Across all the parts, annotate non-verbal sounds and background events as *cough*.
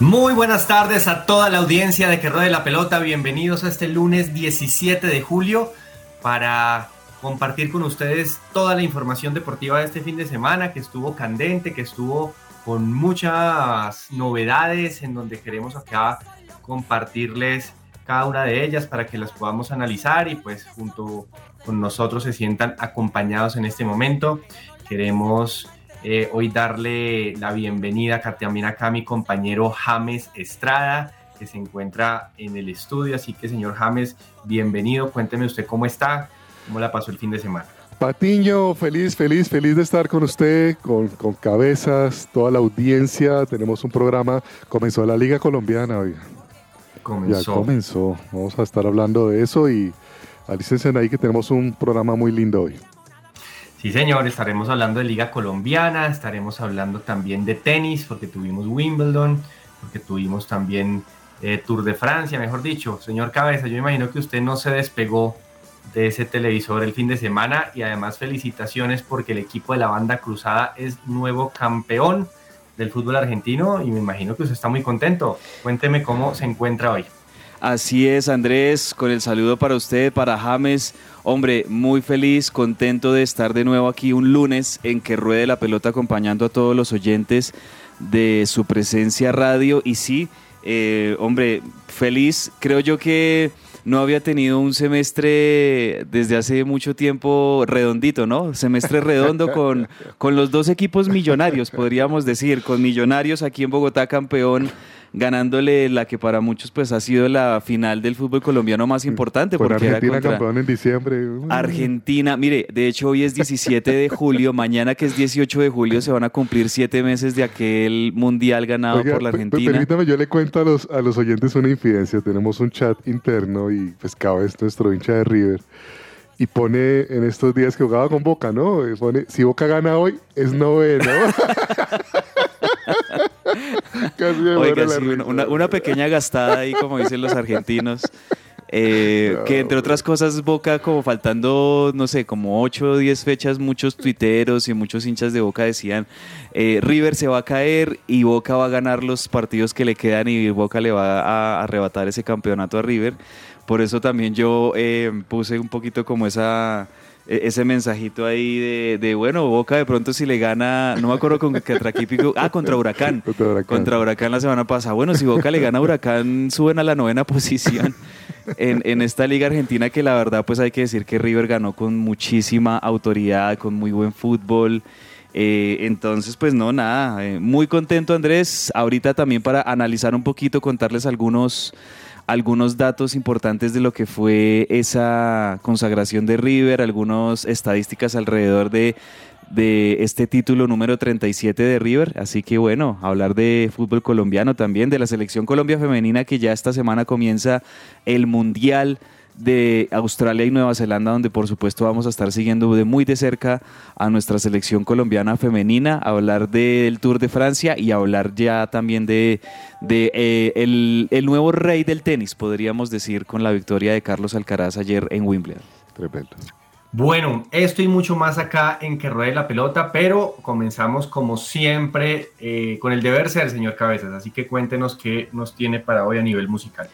Muy buenas tardes a toda la audiencia de Que Ruede la Pelota. Bienvenidos a este lunes 17 de julio para compartir con ustedes toda la información deportiva de este fin de semana que estuvo candente, que estuvo con muchas novedades en donde queremos acá compartirles cada una de ellas para que las podamos analizar y pues junto con nosotros se sientan acompañados en este momento. Queremos eh, hoy darle la bienvenida también acá a mi compañero James Estrada, que se encuentra en el estudio. Así que, señor James, bienvenido. Cuénteme usted cómo está, cómo la pasó el fin de semana. Patiño, feliz, feliz, feliz de estar con usted, con, con cabezas, toda la audiencia. Tenemos un programa, comenzó la Liga Colombiana, oiga. Comenzó. Ya comenzó. Vamos a estar hablando de eso y alícense ahí que tenemos un programa muy lindo hoy. Sí, señor, estaremos hablando de Liga Colombiana, estaremos hablando también de tenis, porque tuvimos Wimbledon, porque tuvimos también eh, Tour de Francia, mejor dicho. Señor Cabeza, yo imagino que usted no se despegó de ese televisor el fin de semana y además felicitaciones porque el equipo de la banda cruzada es nuevo campeón del fútbol argentino y me imagino que usted está muy contento. Cuénteme cómo se encuentra hoy. Así es, Andrés, con el saludo para usted, para James. Hombre, muy feliz, contento de estar de nuevo aquí un lunes en que ruede la pelota acompañando a todos los oyentes de su presencia radio. Y sí, eh, hombre, feliz. Creo yo que no había tenido un semestre desde hace mucho tiempo redondito, ¿no? Semestre redondo con, con los dos equipos millonarios, podríamos decir, con Millonarios aquí en Bogotá campeón ganándole la que para muchos pues ha sido la final del fútbol colombiano más importante. Con porque era Argentina contra campeón en diciembre. Argentina, mire, de hecho hoy es 17 de julio, mañana que es 18 de julio se van a cumplir siete meses de aquel mundial ganado Oiga, por la Argentina. Permítame, yo le cuento a los, a los oyentes una infidencia. Tenemos un chat interno y pues Cava es nuestro hincha de River. Y pone en estos días que jugaba con Boca, ¿no? Pone, si Boca gana hoy, es noveno. *laughs* *laughs* Casi me Oiga, sí, risa. una, pequeña gastada ahí, como dicen los argentinos. Eh, *laughs* que entre otras cosas, Boca, como faltando, no sé, como 8 o 10 fechas, muchos tuiteros y muchos hinchas de Boca decían: eh, River se va a caer y Boca va a ganar los partidos que le quedan y Boca le va a arrebatar ese campeonato a River. Por eso también yo eh, puse un poquito como esa ese mensajito ahí de, de, bueno, Boca de pronto si le gana, no me acuerdo con qué equipo- ah, contra Huracán, *laughs* Contra Huracán. contra Huracán la semana pasada. Bueno, si Boca le gana a Huracán, suben a la novena *laughs* posición en, en esta liga argentina que la verdad pues hay que decir que River ganó con muchísima autoridad, con muy buen fútbol. Eh, entonces, pues no, nada, eh, muy contento Andrés. Ahorita también para analizar un poquito, contarles algunos, algunos datos importantes de lo que fue esa consagración de River, algunas estadísticas alrededor de, de este título número 37 de River. Así que bueno, hablar de fútbol colombiano también, de la selección Colombia femenina que ya esta semana comienza el Mundial de Australia y Nueva Zelanda, donde por supuesto vamos a estar siguiendo de muy de cerca a nuestra selección colombiana femenina, hablar del Tour de Francia y hablar ya también de, de eh, el, el nuevo rey del tenis, podríamos decir, con la victoria de Carlos Alcaraz ayer en Wimbledon. Tremendo. Bueno, esto y mucho más acá en Que Ruede la Pelota, pero comenzamos como siempre eh, con el deber ser, señor Cabezas. Así que cuéntenos qué nos tiene para hoy a nivel musical.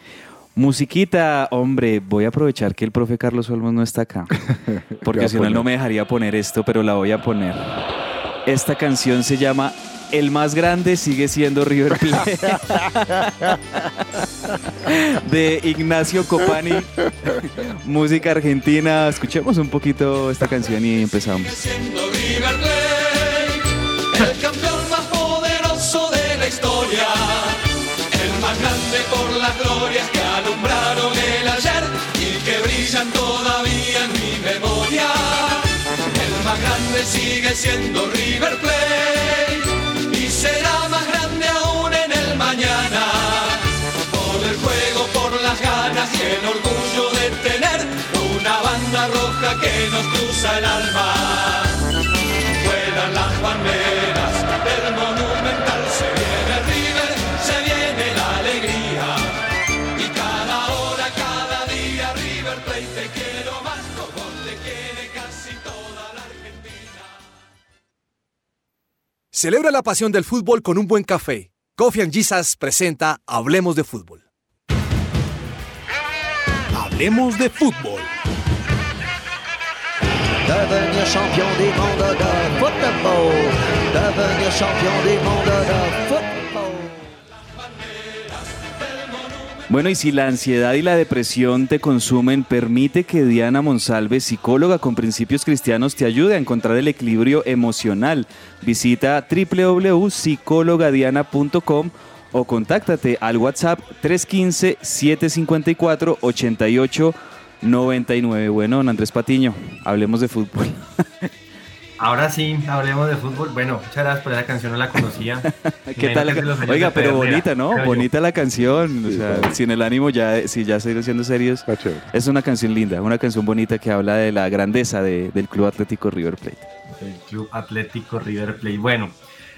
Musiquita, hombre, voy a aprovechar que el profe Carlos Olmos no está acá, *laughs* porque si no él no me dejaría poner esto, pero la voy a poner. Esta canción se llama el más grande sigue siendo River Plate. *laughs* de Ignacio Copani, música argentina. Escuchemos un poquito esta canción y empezamos. siendo River Plate, el campeón más poderoso de la historia, por las glorias que alumbraron el ayer y que brillan todavía en mi memoria. El más grande sigue siendo River Plate y será más grande aún en el mañana. Por el juego, por las ganas y el orgullo de tener una banda roja que nos cruza el alma. Celebra la pasión del fútbol con un buen café. Coffee and Jesus presenta Hablemos de Fútbol. Hablemos de Fútbol. Devenir champion du monde de football. Devenir champion du monde de football. Bueno, y si la ansiedad y la depresión te consumen, permite que Diana Monsalve, psicóloga con principios cristianos, te ayude a encontrar el equilibrio emocional. Visita www.psicologadiana.com o contáctate al WhatsApp 315-754-8899. Bueno, don Andrés Patiño, hablemos de fútbol. *laughs* Ahora sí, hablemos de fútbol. Bueno, muchas gracias por esa canción, no la conocía. *laughs* ¿Qué tal? la Oiga, pero pedernera, bonita, ¿no? yo. Bonita la canción. O Sí, sea, claro. sin el ánimo ya, si ya estoy siendo serios. Es una canción linda, una canción bonita que habla de la grandeza de- del Club Atlético River Plate. El Club Atlético River Plate. Bueno,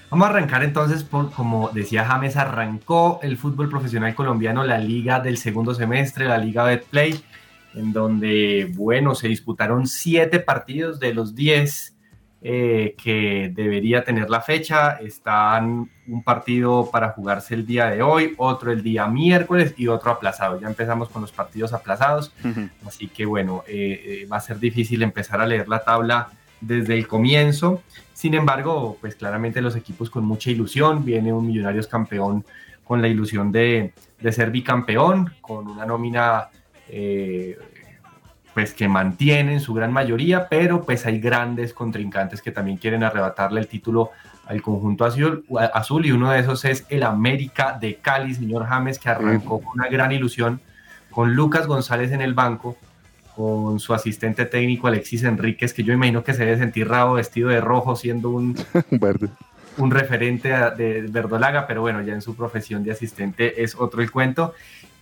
vamos a arrancar entonces por, como decía James, arrancó el fútbol profesional colombiano, la liga del segundo semestre, la liga Betplay, en donde, bueno, se disputaron siete partidos de los diez eh, que debería tener la fecha. Están un partido para jugarse el día de hoy, otro el día miércoles y otro aplazado. Ya empezamos con los partidos aplazados. Así que bueno, eh, eh, va a ser difícil empezar a leer la tabla desde el comienzo. Sin embargo, pues claramente los equipos con mucha ilusión. Viene un Millonarios campeón con la ilusión de, de ser bicampeón, con una nómina pues que mantiene en su gran mayoría, pero pues hay grandes contrincantes que también quieren arrebatarle el título al conjunto azul, azul y uno de esos es el América de Cali, señor James, que arrancó con una gran ilusión con Lucas González en el banco, con su asistente técnico Alexis Enríquez, que yo imagino que se debe sentir rabo vestido de rojo siendo un, *laughs* Verde. un referente de Verdolaga, pero bueno, ya en su profesión de asistente es otro el cuento.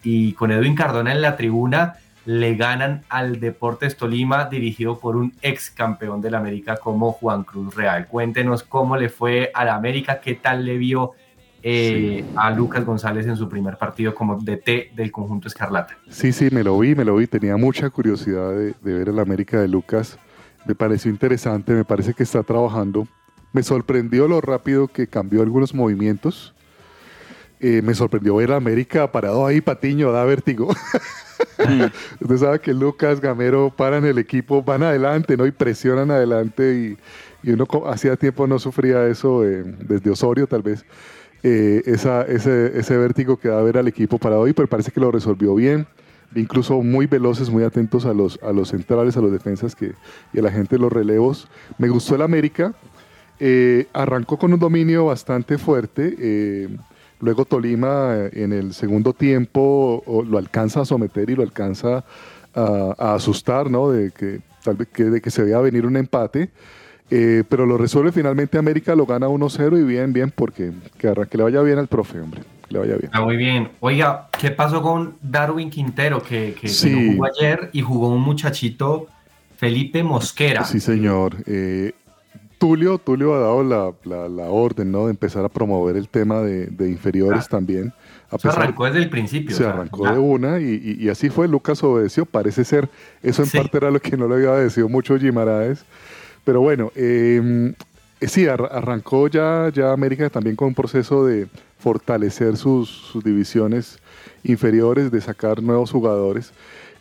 Y con Edwin Cardona en la tribuna le ganan al Deportes Tolima dirigido por un ex campeón del América como Juan Cruz Real. Cuéntenos cómo le fue a la América, qué tal le vio eh, a Lucas González en su primer partido como DT del conjunto Escarlata. Sí, sí, me lo vi, me lo vi. Tenía mucha curiosidad de, de ver el América de Lucas. Me pareció interesante, me parece que está trabajando. Me sorprendió lo rápido que cambió algunos movimientos. Eh, me sorprendió ver a América parado ahí, Patiño, da vértigo. *laughs* Usted sabe que Lucas, Gamero paran el equipo, van adelante, ¿no? Y presionan adelante y, y uno hacía tiempo no sufría eso eh, desde Osorio tal vez. eh, esa, ese, ese vértigo que da ver al equipo parado ahí, pero parece que lo resolvió bien. Incluso muy veloces, muy atentos a los, a los centrales, a los defensas que, y a la gente de los relevos. Me gustó el América. eh, arrancó con un dominio bastante fuerte. eh, luego Tolima eh, en el segundo tiempo lo alcanza a someter y lo alcanza a, a asustar, ¿no? De que tal vez que, de que se veía venir un empate. Eh, pero lo resuelve finalmente América, lo gana 1-0 y bien, bien, porque que, que le vaya bien al profe, hombre. Que le vaya bien. Ah, muy bien. Oiga, ¿qué pasó con Darwin Quintero que, que- que Sí. no jugó ayer y jugó un muchachito Felipe Mosquera? Sí, señor. Eh, Tulio, Tulio ha dado la, la- la orden, ¿no? De empezar a promover el tema de, de inferiores Ah. también. A pesar- arrancó desde el principio. se o sea, arrancó ya. de una y, y- y así fue. Lucas obedeció. Parece ser, eso en Sí. parte era lo que no le había obedecido mucho Gimaraes. Pero bueno, eh, sí, ar- arrancó ya, ya América también con un proceso de fortalecer sus, sus divisiones inferiores, de sacar nuevos jugadores.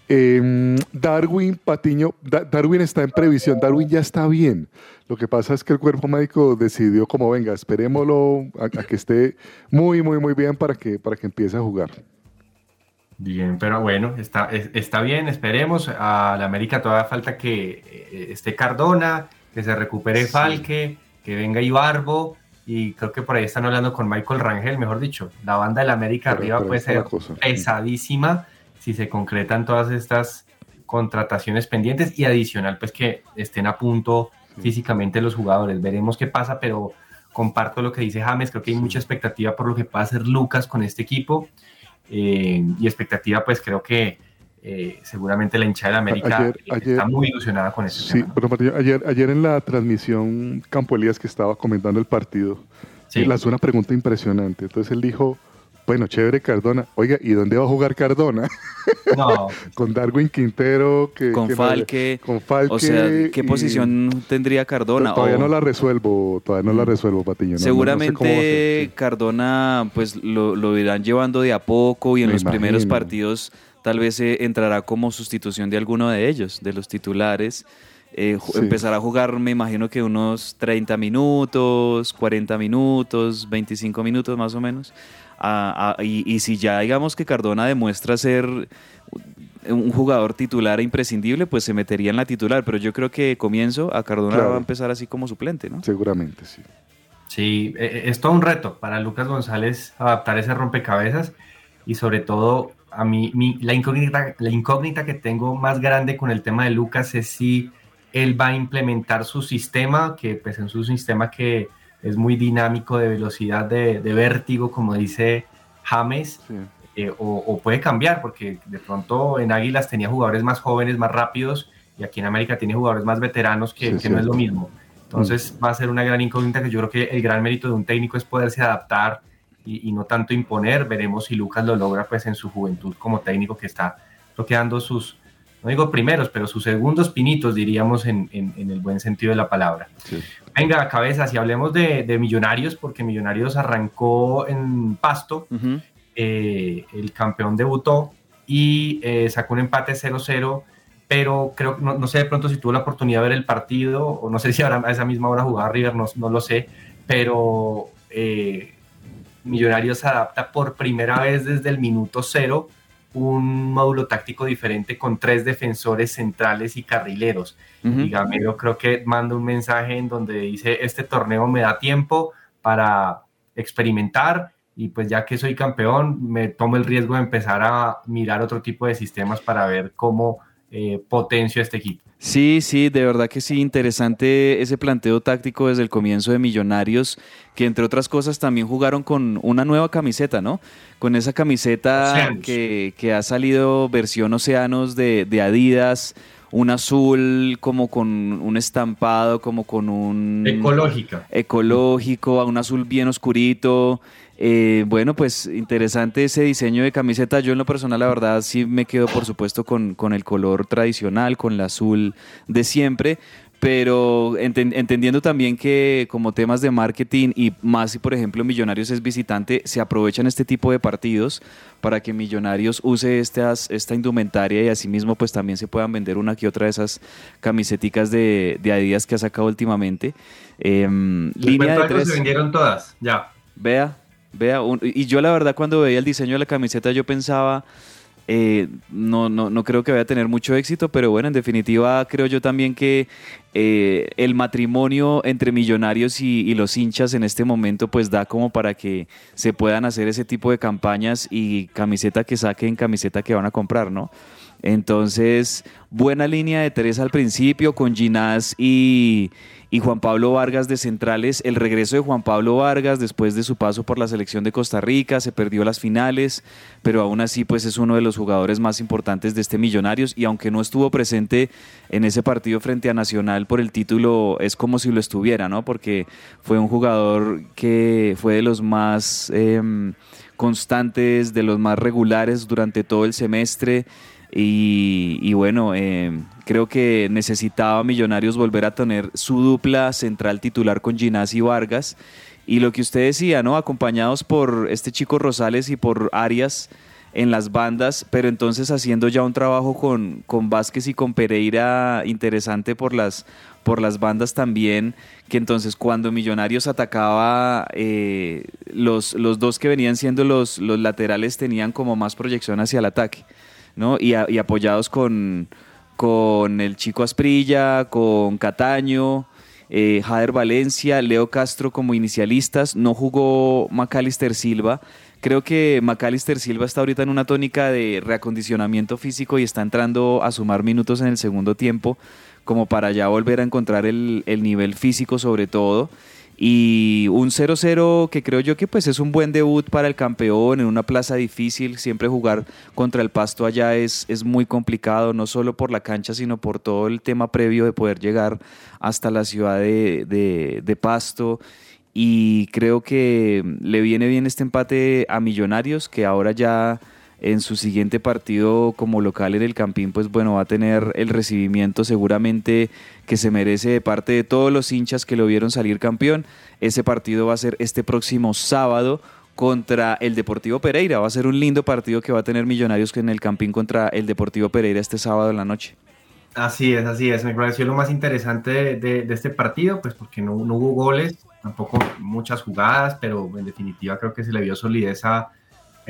Eh, Darwin Patiño, Da- Darwin está en previsión, Darwin ya está bien. Lo que pasa es que el cuerpo médico decidió como venga, esperémoslo a, a que esté muy, muy, muy bien para que, para que empiece a jugar. Bien, pero bueno, está, es- está bien, esperemos. A la América todavía falta que eh, esté Cardona, que se recupere Sí. Falque, que venga Ibarbo, y creo que por ahí están hablando con Michael Rangel, mejor dicho. La banda de la América Pero- arriba pero puede ser pesadísima si se concretan todas estas contrataciones pendientes y adicional, pues que estén a punto Sí. físicamente los jugadores. Veremos qué pasa, pero comparto lo que dice James, creo que hay mucha expectativa por lo que pueda hacer Lucas con este equipo. Eh, y expectativa, pues creo que eh, seguramente la hinchada de América Ayer- eh, ayer- está muy ilusionada con eso. Sí, pero Patiño, ayer, ayer en la transmisión Campo Elías que estaba comentando el partido, Sí. le hizo una pregunta impresionante. Entonces él dijo, bueno, chévere Cardona. Oiga, ¿y dónde va a jugar Cardona? No, *laughs* con Darwin Quintero, que, Con que no- Falque. con Falque. O sea, ¿qué y- posición tendría Cardona? Todavía O- no la resuelvo, todavía no la resuelvo, Patiño. no- no sé Seguramente ser, sí. Cardona pues lo, lo irán llevando de a poco y en Me los primeros partidos tal vez eh, entrará como sustitución de alguno de ellos, de los titulares. Eh, Sí. Empezará a jugar, me imagino que unos 30 minutos, 40 minutos, 25 minutos más o menos. Ah, ah, y, y si ya digamos que Cardona demuestra ser un jugador titular e imprescindible, pues se metería en la titular. Pero yo creo que comienzo a Cardona Claro. va a empezar así como suplente, ¿no? Seguramente, sí. sí, eh, es todo un reto para Lucas González adaptar ese rompecabezas y sobre todo a mí mi- la, incógnita, la incógnita que tengo más grande con el tema de Lucas es si él va a implementar su sistema, que pues es un sistema que es muy dinámico de velocidad, de, de vértigo, como dice James, sí. eh, o, o puede cambiar, porque de pronto en Águilas tenía jugadores más jóvenes, más rápidos, y aquí en América tiene jugadores más veteranos que, Sí, que no es lo mismo. Entonces va a ser una gran incógnita que yo creo que el gran mérito de un técnico es poderse adaptar y, y no tanto imponer. Veremos si Lucas lo logra pues en su juventud como técnico que está bloqueando sus, no digo primeros, pero sus segundos pinitos, diríamos en, en- en el buen sentido de la palabra. Sí. Venga, cabezas, y hablemos de, de Millonarios, porque Millonarios arrancó en Pasto, eh, el campeón debutó y eh, sacó un empate 0-0, pero creo que no, no sé de pronto si tuvo la oportunidad de ver el partido o no sé si ahora a esa misma hora jugaba River, no, no lo sé, pero eh, Millonarios adapta por primera vez desde el minuto cero un módulo táctico diferente con tres defensores centrales y carrileros. Ujú. Y Gamero creo que manda un mensaje en donde dice, este torneo me da tiempo para experimentar y pues ya que soy campeón, me tomo el riesgo de empezar a mirar otro tipo de sistemas para ver cómo eh, potencio este equipo. Sí, sí, de verdad que sí, interesante ese planteo táctico desde el comienzo de Millonarios, que entre otras cosas también jugaron con una nueva camiseta, ¿no? Con esa camiseta que, que ha salido versión Océanos de, de Adidas, un azul como con un estampado, como con un... Ecológica. ecológico, a un azul bien oscurito. Eh, bueno, pues interesante ese diseño de camiseta. Yo en lo personal, la verdad, sí me quedo, por supuesto, con, con el color tradicional, con el azul de siempre. Pero enten- entendiendo también que como temas de marketing y más si por ejemplo Millonarios es visitante, se aprovechan este tipo de partidos para que Millonarios use estas, esta indumentaria y asimismo pues también se puedan vender una que otra de esas camiseticas de, de Adidas que ha sacado últimamente. Les línea de tres. Se vendieron todas, ya. Vea, vea. un- y yo la verdad cuando veía el diseño de la camiseta yo pensaba, eh, no, no, no creo que vaya a tener mucho éxito, pero bueno, en definitiva creo yo también que eh, el matrimonio entre millonarios y, los hinchas en este momento pues da como para que se puedan hacer ese tipo de campañas y camiseta que saquen, camiseta que van a comprar, ¿no? Entonces, buena línea de tres al principio con Ginás y, y Juan Pablo Vargas de centrales. El regreso de Juan Pablo Vargas después de su paso por la selección de Costa Rica, se perdió las finales, pero aún así pues es uno de los jugadores más importantes de este Millonarios y aunque no estuvo presente en ese partido frente a Nacional por el título, es como si lo estuviera, ¿no? Porque fue un jugador que fue de los más em, constantes, de los más regulares durante todo el semestre. Y, bueno, eh, creo que necesitaba Millonarios volver a tener su dupla central titular con Ginás y Vargas. Y lo que usted decía, ¿no? Acompañados por este chico Rosales y por Arias, en las bandas, pero entonces haciendo ya un trabajo con, con Vázquez y con Pereira interesante por las, por las bandas también, que entonces cuando Millonarios atacaba, eh, los, los dos que venían siendo los, los laterales tenían como más proyección hacia el ataque, ¿no? Y, a- y apoyados con, con el Chico Asprilla, con Cataño, eh, Jader Valencia, Leo Castro como inicialistas, no jugó Macalister Silva. Creo que Macalister Silva está ahorita en una tónica de reacondicionamiento físico y está entrando a sumar minutos en el segundo tiempo, como para ya volver a encontrar el, el nivel físico sobre todo. Y un 0-0 que creo yo que pues es un buen debut para el campeón en una plaza difícil. Siempre jugar contra el pasto allá es, es muy complicado, no solo por la cancha, sino por todo el tema previo de poder llegar hasta la ciudad de, de- de pasto. Y creo que le viene bien este empate a Millonarios, que ahora ya en su siguiente partido como local en el Campín, pues bueno, va a tener el recibimiento seguramente que se merece de parte de todos los hinchas que lo vieron salir campeón. Ese partido va a ser este próximo sábado contra el Deportivo Pereira. Va a ser un lindo partido que va a tener Millonarios en el Campín contra el Deportivo Pereira este sábado en la noche. Así es, así es. Me pareció lo más interesante de, este partido, pues porque no, no hubo goles, tampoco muchas jugadas, pero en definitiva creo que se le vio solidez al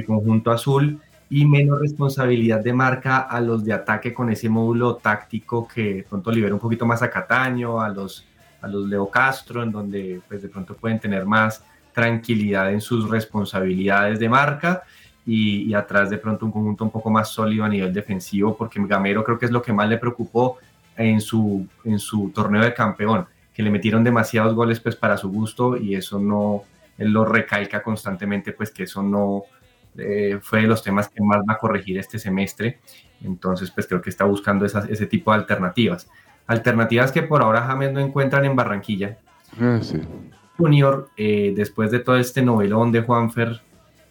conjunto azul y menos responsabilidad de marca a los de ataque con ese módulo táctico que pronto libera un poquito más a Cataño, a los, a los Leo Castro, en donde pues de pronto pueden tener más tranquilidad en sus responsabilidades de marca y, y atrás de pronto un conjunto un poco más sólido a nivel defensivo, porque Gamero creo que es lo que más le preocupó en su, en su torneo de campeón, que le metieron demasiados goles pues para su gusto y eso no, él lo recalca constantemente, pues que eso no eh, fue de los temas que más va a corregir este semestre, entonces pues creo que está buscando esas- ese tipo de alternativas. Alternativas que por ahora James no encuentran en Barranquilla, Ah, sí. Junior, eh, después de todo este novelón de Juanfer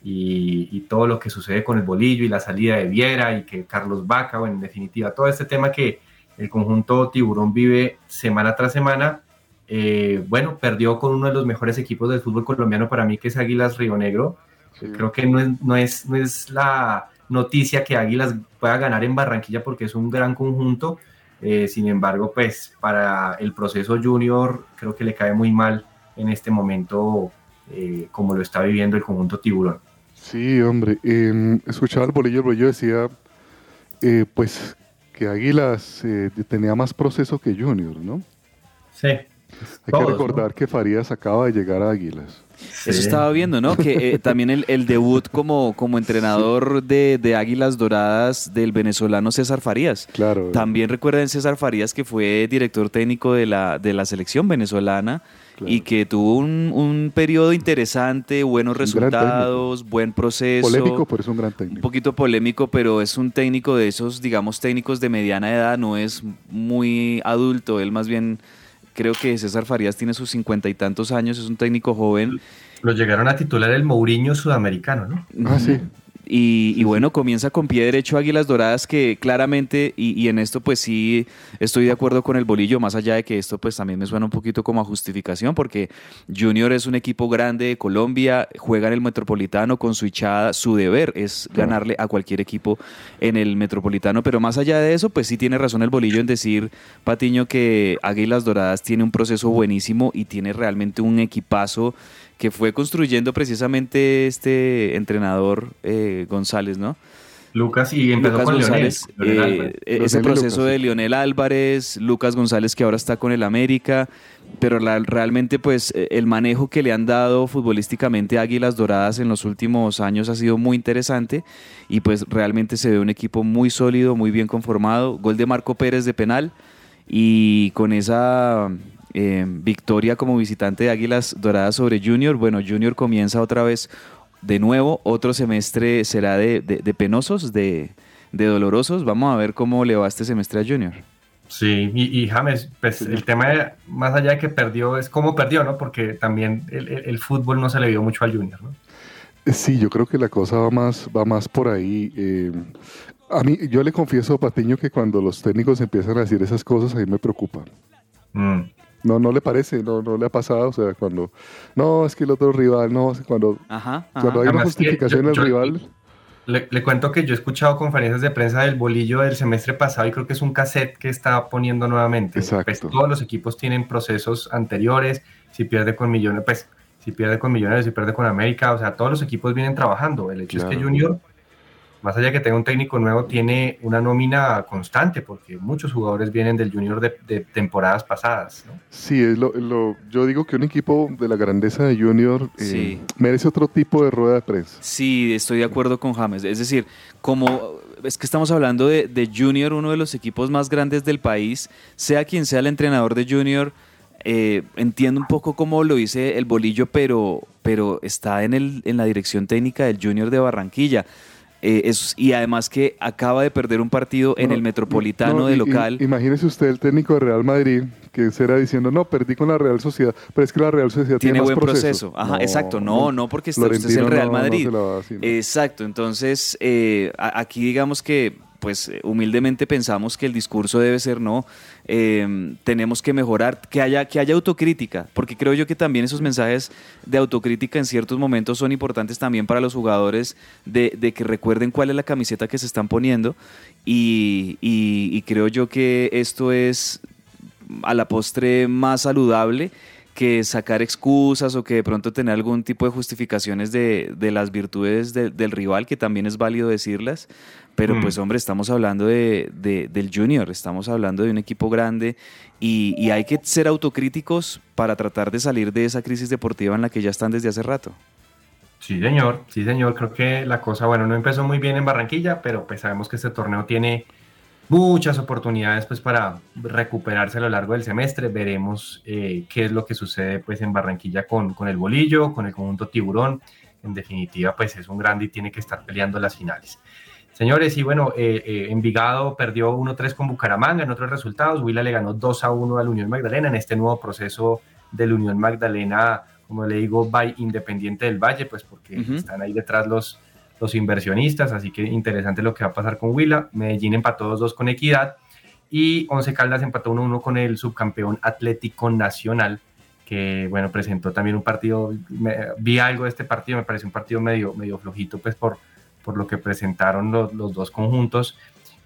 y, y todo lo que sucede con el bolillo y la salida de Viera y que Carlos Vaca, bueno, en definitiva, todo este tema que el conjunto Tiburón vive semana tras semana, eh, bueno, perdió con uno de los mejores equipos del fútbol colombiano para mí, que es Águilas Río Negro. Sí. Creo que no es, no, es, no es la noticia que Águilas pueda ganar en Barranquilla porque es un gran conjunto. Eh, sin embargo, pues para el proceso junior creo que le cae muy mal en este momento eh, como lo está viviendo el conjunto tiburón. Sí, hombre. eh, escuchaba el bolillo, el bolillo decía, eh, pues, que Águilas tenía más proceso que Junior, ¿no? Sí. Hay que recordar que Farías acaba de llegar a Águilas. Eso estaba viendo, ¿no? Que eh, también el, el debut como, como entrenador de, de Águilas Doradas del venezolano César Farías. Claro. También recuerden César Farías que fue director técnico de la, de la selección venezolana Claro. y que tuvo un, un periodo interesante, buenos Un resultados, buen proceso. Polémico, pero es un gran Un técnico. poquito polémico, pero es un técnico de esos, digamos, técnicos de mediana edad, no es muy adulto, él más bien, creo que César Farías tiene sus cincuenta y tantos años, es un técnico joven. Lo llegaron a titular el Mourinho sudamericano, ¿no? Ah, sí. Y, y bueno, comienza con pie derecho Águilas Doradas que claramente, y, y en esto pues sí estoy de acuerdo con el bolillo, más allá de que esto pues también me suena un poquito como a justificación, porque Junior es un equipo grande de Colombia, juega en el Metropolitano con su hinchada, su deber es ganarle a cualquier equipo en el Metropolitano, pero más allá de eso pues sí tiene razón el bolillo en decir, Patiño, que Águilas Doradas tiene un proceso buenísimo y tiene realmente un equipazo que fue construyendo precisamente este entrenador eh, González, ¿no? Lucas y empezó Lucas con González, Leonel, Leonel eh, Álvarez. ese proceso Lucas, de. Lionel Álvarez, Lucas González que ahora está con el América, pero la- realmente pues eh, el manejo que le han dado futbolísticamente a Águilas Doradas en los últimos años ha sido muy interesante y pues realmente se ve un equipo muy sólido, muy bien conformado, gol de Marco Pérez de penal y con esa eh, victoria como visitante de Águilas Doradas sobre Junior, bueno, Junior comienza otra vez de nuevo, otro semestre será de, de- de penosos, de, de dolorosos. Vamos a ver cómo le va este semestre a Junior. Sí, y, y James, pues el tema, de- más allá de que perdió, es cómo perdió, ¿no? Porque también el, el- el fútbol no se le vio mucho al Junior, ¿no? Sí, yo creo que la cosa va más, va más por ahí. eh, a mí, yo le confieso a Patiño que cuando los técnicos empiezan a decir esas cosas, a mí me preocupa. Mm. No, no le parece, no, no le ha pasado. O sea, cuando, no, es que el otro rival, no, cuando, Ajá. cuando hay una Además que justificación del rival, Le, le cuento que yo he escuchado conferencias de prensa del bolillo del semestre pasado y creo que es un cassette que está poniendo nuevamente. Exacto. Pues todos los equipos tienen procesos anteriores. Si pierde con millones, pues si pierde con millones, si pierde con América, o sea, todos los equipos vienen trabajando. El hecho es que. Junior, más allá de que tenga un técnico nuevo, tiene una nómina constante porque muchos jugadores vienen del Junior de, de temporadas pasadas. ¿no? Sí, es lo, lo- yo digo que un equipo de la grandeza de Junior eh, Sí. merece otro tipo de rueda de prensa. Sí, estoy de acuerdo con James. Es decir, como es que estamos hablando de, de Junior, uno de los equipos más grandes del país, sea quien sea el entrenador de Junior, eh, entiendo un poco cómo lo dice el bolillo, pero, pero está en, el, en la dirección técnica del Junior de Barranquilla. Eh, es- y además que acaba de perder un partido en No, el Metropolitano no, de local. imagínese usted el técnico de Real Madrid que será diciendo, no, perdí con la Real Sociedad, pero es que la Real Sociedad tiene, tiene más buen proceso. Ajá, No, exacto. No, no, porque está- usted es el Real Madrid. Exacto. Entonces, eh, aquí digamos que, pues, eh, humildemente pensamos que el discurso debe ser no. eh, tenemos que mejorar, que haya, que haya autocrítica, porque creo yo que también esos mensajes de autocrítica en ciertos momentos son importantes también para los jugadores de, de que recuerden cuál es la camiseta que se están poniendo. Y, y- y creo yo que esto es a la postre más saludable que sacar excusas o que de pronto tener algún tipo de justificaciones de, de las virtudes de- del rival, que también es válido decirlas. Pero Mm. pues hombre, estamos hablando de, de- del junior, estamos hablando de un equipo grande y, y hay que ser autocríticos para tratar de salir de esa crisis deportiva en la que ya están desde hace rato. Sí, señor, sí, señor. Creo que la cosa, bueno, no empezó muy bien en Barranquilla, pero pues sabemos que este torneo tiene muchas oportunidades pues para recuperarse a lo largo del semestre. Veremos eh, qué es lo que sucede pues en Barranquilla con, con el bolillo, con el conjunto tiburón. En definitiva, pues es un grande y tiene que estar peleando las finales. Señores, y bueno, eh, eh, Envigado perdió 1-3 con Bucaramanga en otros resultados. Huila le ganó 2-1 al Unión Magdalena en este nuevo proceso del Unión Magdalena, como le digo, by Independiente del Valle, pues porque están ahí detrás los, los inversionistas, así que interesante lo que va a pasar con Huila. Medellín empató 2-2 con Equidad y Once Caldas empató 1-1 con el subcampeón Atlético Nacional, que bueno, presentó también un partido, me- vi algo de este partido, me pareció un partido medio, medio flojito, pues por, por lo que presentaron los, dos conjuntos.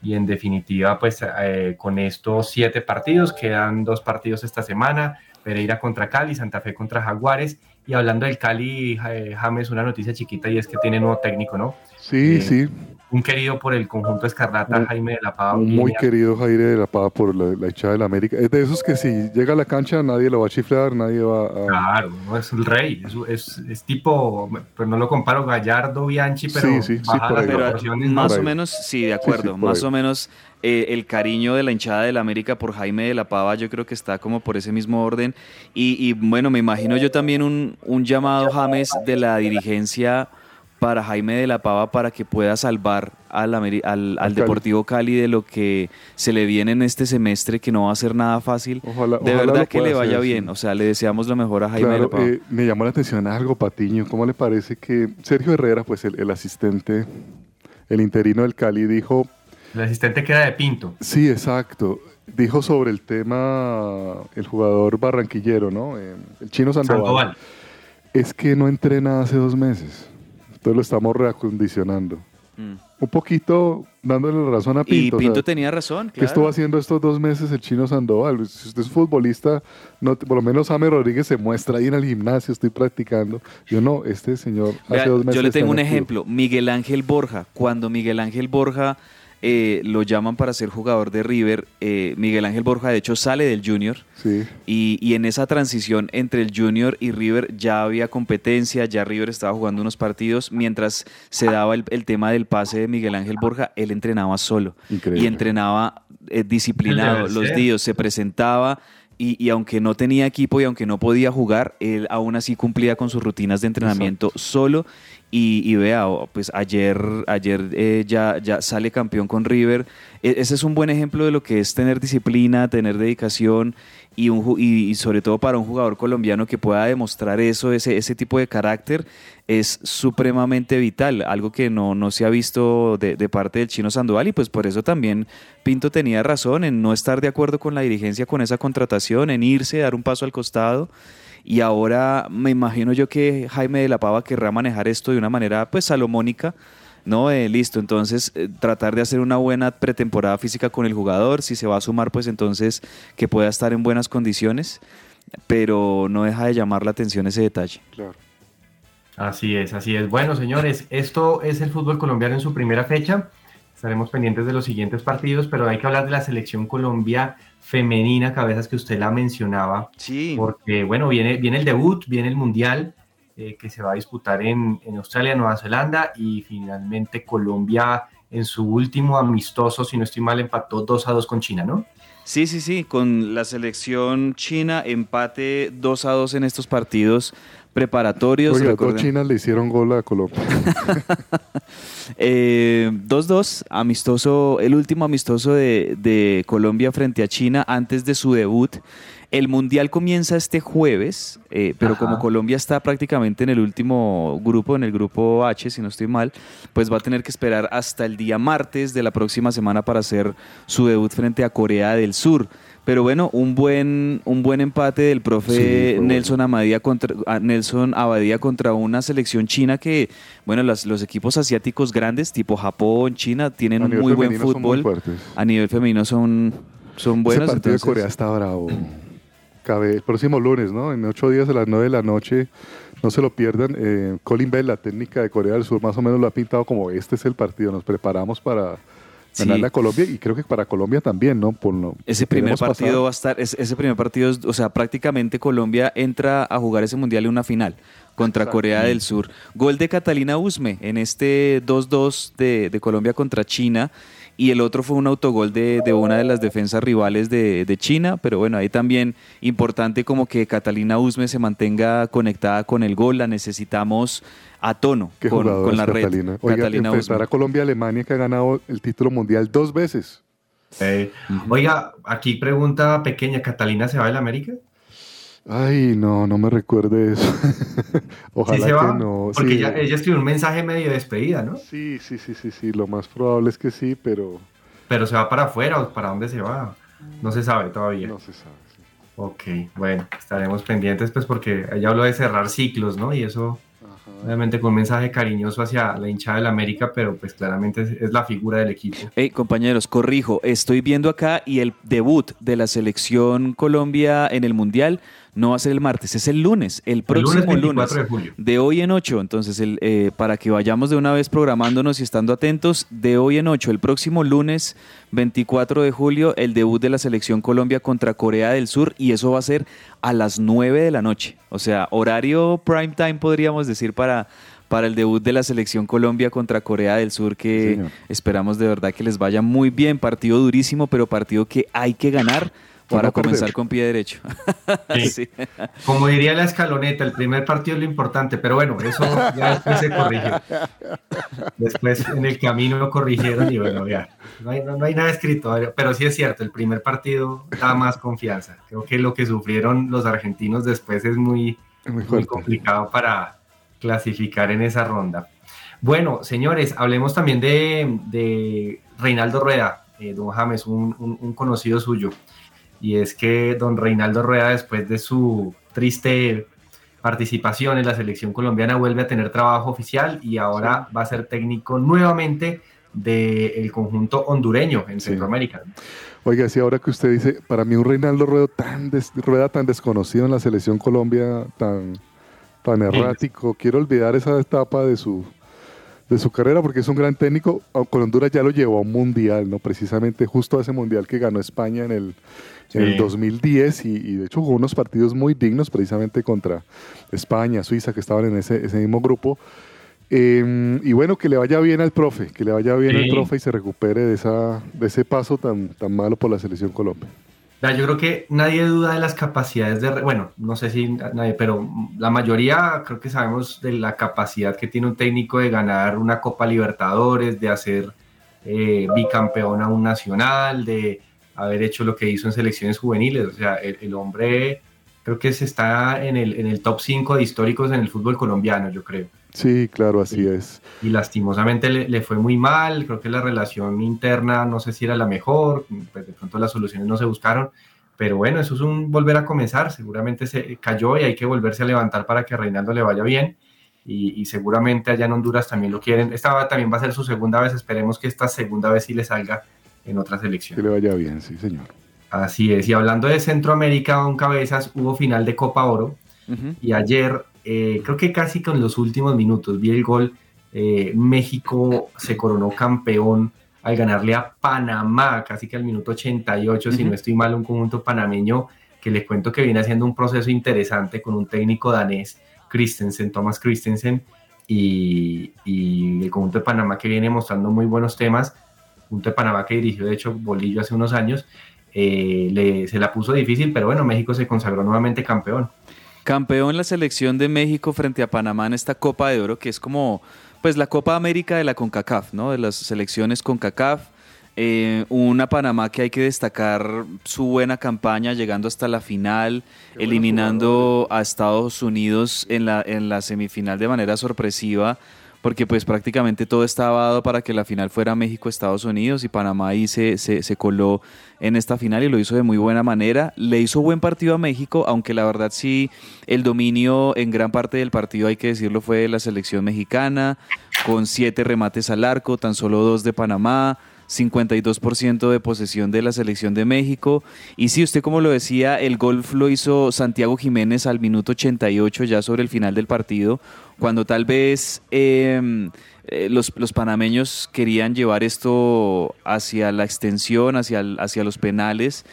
Y en definitiva, pues eh, con estos siete partidos, quedan dos partidos esta semana, Pereira contra Cali, Santa Fe contra Jaguares. Y hablando del Cali, eh, James, una noticia chiquita y es que tiene nuevo técnico, ¿no? Sí, Eh, sí, Un querido por el conjunto Escarlata, Un- Jaime de la Pava. un muy querido Jaire de la Pava por la, la hinchada de la América. Es de esos que si llega a la cancha nadie lo va a chiflar, nadie va a... Claro, ¿no? es el rey, es, es, es tipo, pues no lo comparo Gallardo, Bianchi, pero Sí, sí, sí, baja las proporciones, más o menos, sí, de acuerdo. más ahí. o menos eh, el cariño de la hinchada del América por Jaime de la Pava, yo creo que está como por ese mismo orden. Y, y, bueno, me imagino yo también un, un llamado, James, de la dirigencia para Jaime de la Pava para que pueda salvar al, Ameri- al, al Al Cali. Deportivo Cali de lo que se le viene en este semestre, que no va a ser nada fácil. Ojalá- de ojalá verdad que le vaya hacer, bien. sí. O sea, le deseamos lo mejor a Jaime de la Pava. eh, me llamó la atención algo, Patiño. ¿Cómo le parece que Sergio Herrera, pues el, el asistente, el interino del Cali, dijo, El asistente queda de Pinto. sí, exacto, dijo sobre el tema, el jugador barranquillero, ¿no? Eh, el chino Sandoval. Sandoval. Es que no entrena hace dos meses. Entonces lo estamos reacondicionando. Mm. Un poquito dándole la razón a Y Pinto. o sea, Pinto tenía razón. ¿Qué claro. estuvo haciendo estos dos meses el chino Sandoval? Si usted es futbolista, no, por lo menos James Rodríguez se muestra ahí en el gimnasio, estoy practicando. Yo no, este señor hace Vea, dos meses. yo le tengo un ejemplo. Miguel Ángel Borja. Cuando Miguel Ángel Borja eh, lo llaman para ser jugador de River, eh, Miguel Ángel Borja de hecho sale del Junior. Sí, Y, y en esa transición entre el Junior y River ya había competencia, ya River estaba jugando unos partidos. Mientras se daba el, el tema del pase de Miguel Ángel Borja, él entrenaba solo. Increíble. Y entrenaba eh, disciplinado los días, se presentaba. Y, y aunque no tenía equipo y aunque no podía jugar, él aún así cumplía con sus rutinas de entrenamiento solo. Y, y vea, pues ayer, ayer eh, ya, ya sale campeón con River. E- ese es un buen ejemplo de lo que es tener disciplina, tener dedicación y, un, y sobre todo para un jugador colombiano que pueda demostrar eso, ese, ese tipo de carácter, es supremamente vital, algo que no, no se ha visto de, de parte del chino Sandoval y pues por eso también Pinto tenía razón en no estar de acuerdo con la dirigencia con esa contratación, en irse, dar un paso al costado. Y ahora me imagino yo que Jaime de la Pava querrá manejar esto de una manera pues salomónica, No, eh, listo, entonces eh, tratar de hacer una buena pretemporada física con el jugador, si se va a sumar, pues entonces que pueda estar en buenas condiciones, pero no deja de llamar la atención ese detalle. Claro. Así es, así es. Bueno, señores, esto es el fútbol colombiano en su primera fecha. Estaremos pendientes de los siguientes partidos, pero hay que hablar de la selección Colombia femenina, cabezas que usted la mencionaba. Sí. Porque, bueno, viene, viene el debut, viene el Mundial, eh, que se va a disputar en, en, Australia, Nueva Zelanda, y finalmente Colombia en su último amistoso, si no estoy mal, empató 2 a 2 con China, ¿no? Sí, sí, sí, con la selección china, empate 2 a 2 en estos partidos preparatorios. Oiga, dos chinas le hicieron gol a Colombia. 2-2, *laughs* eh, amistoso, el último amistoso de, de, Colombia frente a China antes de su debut. El Mundial comienza este jueves, eh, pero Ajá. como Colombia está prácticamente en el último grupo, en el grupo H, si no estoy mal, pues va a tener que esperar hasta el día martes de la próxima semana para hacer su debut frente a Corea del Sur. Pero bueno, un buen, un buen empate del profe sí, Nelson, bueno. Amadía contra, Nelson Abadía contra una selección china que, bueno, las, los equipos asiáticos grandes, tipo Japón, China, tienen un muy buen fútbol. Muy a nivel femenino son, son buenos. Ese partido entonces... de Corea está bravo. Cabe el próximo lunes, ¿no? En ocho días a las nueve de la noche. No se lo pierdan. Eh, Colin Bell, la técnica de Corea del Sur, más o menos lo ha pintado como este es el partido. Nos preparamos para ganarle sí. a Colombia y creo que para Colombia también, ¿no? Por lo ese primer partido pasar. va a estar, ese, ese primer partido, o sea, prácticamente Colombia entra a jugar ese mundial en una final contra. Corea del Sur. Gol de Catalina Usme en este 2-2 de, de, Colombia contra China. Y el otro fue un autogol de, de una de las defensas rivales de, de, China, pero bueno, ahí también importante como que Catalina Usme se mantenga conectada con el gol, la necesitamos a tono ¿Qué con, con la red. Catalina. Oiga, Catalina enfrentar Usme. a Colombia Alemania que ha ganado el título mundial dos veces. Eh, uh -huh. Oiga, aquí pregunta pequeña, ¿Catalina se va del América? Ay, no, no me recuerde eso. Ojalá *laughs* ¿Sí se va? que no. Porque sí. ella, ella, escribió un mensaje medio de despedida, ¿no? Sí, sí, sí, sí, sí. Lo más probable es que sí, pero. Pero se va para afuera o para dónde se va. No se sabe todavía. No se sabe. Sí. Ok, bueno, estaremos pendientes, pues, porque ella habló de cerrar ciclos, ¿no? Y eso, Ajá. obviamente, con un mensaje cariñoso hacia la hinchada del América, pero pues claramente es, es la figura del equipo. Hey, compañeros, corrijo, estoy viendo acá y el debut de la selección Colombia en el Mundial no va a ser el martes, es el lunes, el próximo el lunes, de, julio. de, hoy en 8. Entonces, el, eh, para que vayamos de una vez programándonos y estando atentos, de hoy en 8, el próximo lunes 24 de julio, el debut de la selección Colombia contra Corea del Sur y eso va a ser a las 9 de la noche. O sea, horario prime time podríamos decir para, para el debut de la selección Colombia contra Corea del Sur, que esperamos de verdad que les vaya muy bien. Partido durísimo, pero partido que hay que ganar para no comenzar perder. con pie derecho. *laughs* Sí. sí. Como diría la escaloneta, el primer partido es lo importante, pero bueno, eso ya después se corrigió. Después en el camino lo corrigieron y bueno, ya, no hay, no, no hay nada escrito, pero sí es cierto, el primer partido da más confianza. Creo que lo que sufrieron los argentinos después es muy, muy, muy complicado para clasificar en esa ronda. Bueno, señores, hablemos también de, de Reinaldo Rueda, eh, don James, un, un, un conocido suyo y es que don Reinaldo Rueda, después de su triste participación en la selección colombiana, vuelve a tener trabajo oficial y ahora va a ser técnico nuevamente del conjunto hondureño en sí. Centroamérica. Oiga, sí, ahora que usted dice, para mí un Reinaldo Rueda tan, des, Rueda tan desconocido en la selección Colombia, tan, tan errático, sí. quiero olvidar esa etapa de su, de su carrera porque es un gran técnico. Con Honduras ya lo llevó a un mundial, ¿no? Precisamente justo a ese mundial que ganó España en el, sí. en el 2010 y, y, de hecho jugó unos partidos muy dignos precisamente contra España, Suiza, que estaban en ese, ese mismo grupo. Eh, y bueno, que le vaya bien al profe, que le vaya bien sí. al profe y se recupere de, esa, de ese paso tan, tan malo por la selección Colombia. Yo creo que nadie duda de las capacidades de, bueno, no sé si nadie, pero la mayoría creo que sabemos de la capacidad que tiene un técnico de ganar una Copa Libertadores, de hacer eh, bicampeón a un nacional, de haber hecho lo que hizo en selecciones juveniles. O sea, el, hombre creo que se está en el, en el top 5 de históricos en el fútbol colombiano, yo creo. Sí, claro, así y, es. Y lastimosamente le, le, fue muy mal, creo que la relación interna no sé si era la mejor, pues de pronto las soluciones no se buscaron, pero bueno, eso es un volver a comenzar, seguramente se cayó y hay que volverse a levantar para que a Reinaldo le vaya bien. y, y seguramente allá en Honduras también lo quieren. Esta también va a ser su segunda vez, esperemos que esta segunda vez sí le salga en otra Que selección. le vaya bien, sí, señor. Así es, y hablando de Centroamérica, Don Cabezas, hubo final de Copa Oro y ayer, eh, creo que casi con los últimos minutos, vi el gol, eh, México se coronó campeón al ganarle a Panamá, casi que al minuto 88, si Ujú. no estoy mal, un conjunto panameño que le cuento que viene haciendo un proceso interesante con un técnico danés, Christensen, Thomas Christensen, y, y el conjunto de Panamá que viene mostrando muy buenos temas, conjunto de Panamá que dirigió de hecho Bolillo hace unos años, eh, le- se la puso difícil, pero bueno, México se consagró nuevamente campeón. Campeón la selección de México frente a Panamá en esta Copa de Oro, que es como pues la Copa América de la CONCACAF, ¿no? De las selecciones CONCACAF. Eh, una Panamá que hay que destacar su buena campaña, llegando hasta la final, eliminando a Estados Unidos en la, en la semifinal de manera sorpresiva, porque pues prácticamente todo estaba dado para que la final fuera México-Estados Unidos y Panamá ahí se, se, se coló en esta final y lo hizo de muy buena manera. Le hizo buen partido a México, aunque la verdad sí, el dominio en gran parte del partido, hay que decirlo, fue de la selección mexicana, con siete remates al arco, tan solo dos de Panamá. 52% de posesión de la selección de México. Y sí, usted como lo decía, el gol lo hizo Santiago Jiménez al minuto 88, ya sobre el final del partido, cuando tal vez eh, eh, los, los panameños querían llevar esto hacia la extensión, hacia, hacia los penales,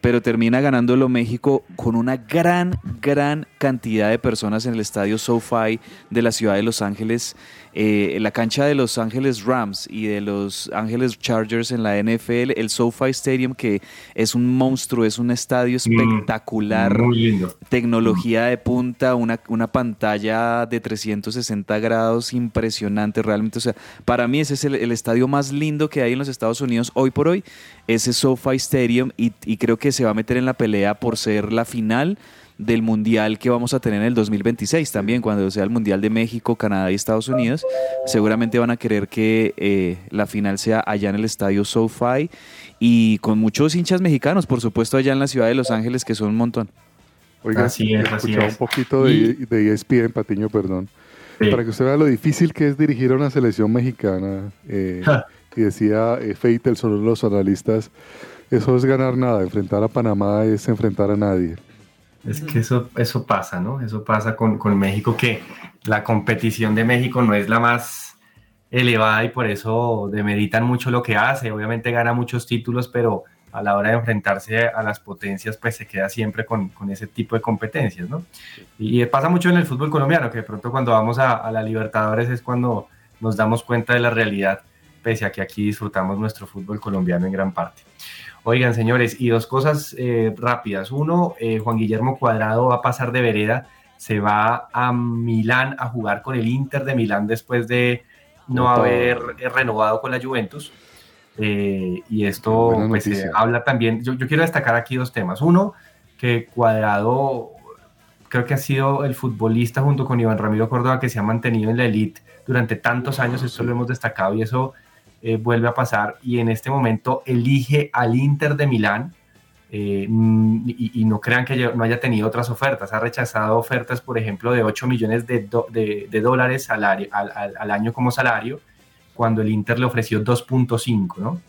pero termina ganándolo México con una gran, gran cantidad de personas en el estadio SoFi de la ciudad de Los Ángeles. Eh, la cancha de Los Ángeles Rams y de Los Ángeles Chargers en la NFL, el SoFi Stadium, que es un monstruo, es un estadio espectacular Muy lindo. tecnología de punta, una, una pantalla de 360 grados impresionante realmente. O sea, para mí ese es el, el estadio más lindo que hay en los Estados Unidos hoy por hoy, ese SoFi Stadium, y, y creo que se va a meter en la pelea por ser la final del mundial que vamos a tener en el 2026 también, cuando sea el mundial de México, Canadá y Estados Unidos. Seguramente van a querer que eh, la final sea allá en el estadio SoFi y con muchos hinchas mexicanos, por supuesto, allá en la ciudad de Los Ángeles, que son un montón. Oiga, Así es, así escuchaba es. un poquito de, de ESPN, Patiño, perdón. Sí. Para que usted vea lo difícil que es dirigir a una selección mexicana. eh, y decía eh, Feitel, de los analistas, eso es ganar nada, enfrentar a Panamá es enfrentar a nadie. Es que eso, eso pasa, ¿no? Eso pasa con, con México, que la competición de México no es la más elevada y por eso demeritan mucho lo que hace. Obviamente gana muchos títulos, pero a la hora de enfrentarse a las potencias, pues se queda siempre con, con ese tipo de competencias, ¿no? Y, y pasa mucho en el fútbol colombiano, que de pronto cuando vamos a, a la Libertadores es cuando nos damos cuenta de la realidad, pese a que aquí disfrutamos nuestro fútbol colombiano en gran parte. Oigan, señores, y dos cosas eh, rápidas. Uno, eh, Juan Guillermo Cuadrado va a pasar de vereda, se va a Milán a jugar con el Inter de Milán después de no haber eh, renovado con la Juventus. Eh, y esto pues, habla también, yo, yo quiero destacar aquí dos temas. Uno, que Cuadrado creo que ha sido el futbolista junto con Iván Ramiro Córdoba que se ha mantenido en la elite durante tantos años, esto lo hemos destacado y eso eh, vuelve a pasar y en este momento elige al Inter de Milán eh, mm, y, y no crean que no haya tenido otras ofertas, ha rechazado ofertas por ejemplo de 8 millones de, do- de- de dólares salario, al, al- al año como salario cuando el Inter le ofreció 2.5, ¿no?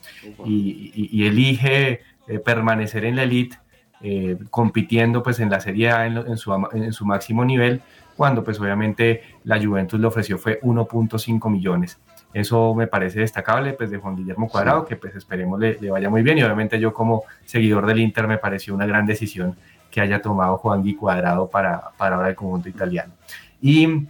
Y, y- y elige eh, permanecer en la elite eh, compitiendo pues en la Serie A en, lo- en su, en su máximo nivel, cuando pues obviamente la Juventus le ofreció fue 1.5 millones. Eso me parece destacable pues de Juan Guillermo Cuadrado, que pues esperemos le, le vaya muy bien y obviamente yo como seguidor del Inter me pareció una gran decisión que haya tomado Juan Gui Cuadrado para, para ahora el conjunto italiano. Y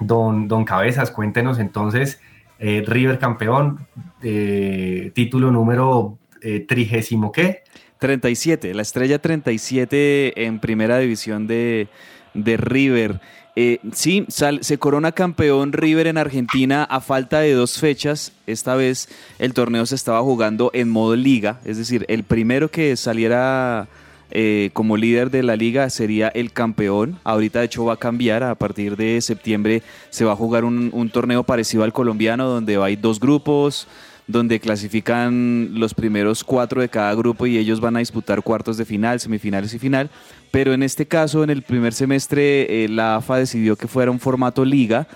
don, don Cabezas, cuéntenos entonces, eh, River campeón, eh, título número eh, trigésimo qué? 37, la estrella 37 en primera división de, de River. Eh, sí, sal- se corona campeón River en Argentina a falta de dos fechas. Esta vez el torneo se estaba jugando en modo liga, es decir, el primero que saliera eh, como líder de la liga sería el campeón. Ahorita de hecho va a cambiar, a partir de septiembre se va a jugar un, un torneo parecido al colombiano donde hay dos grupos, donde clasifican los primeros cuatro de cada grupo y ellos van a disputar cuartos de final, semifinales y final. Pero en este caso, en el primer semestre, eh, la AFA decidió que fuera un formato liga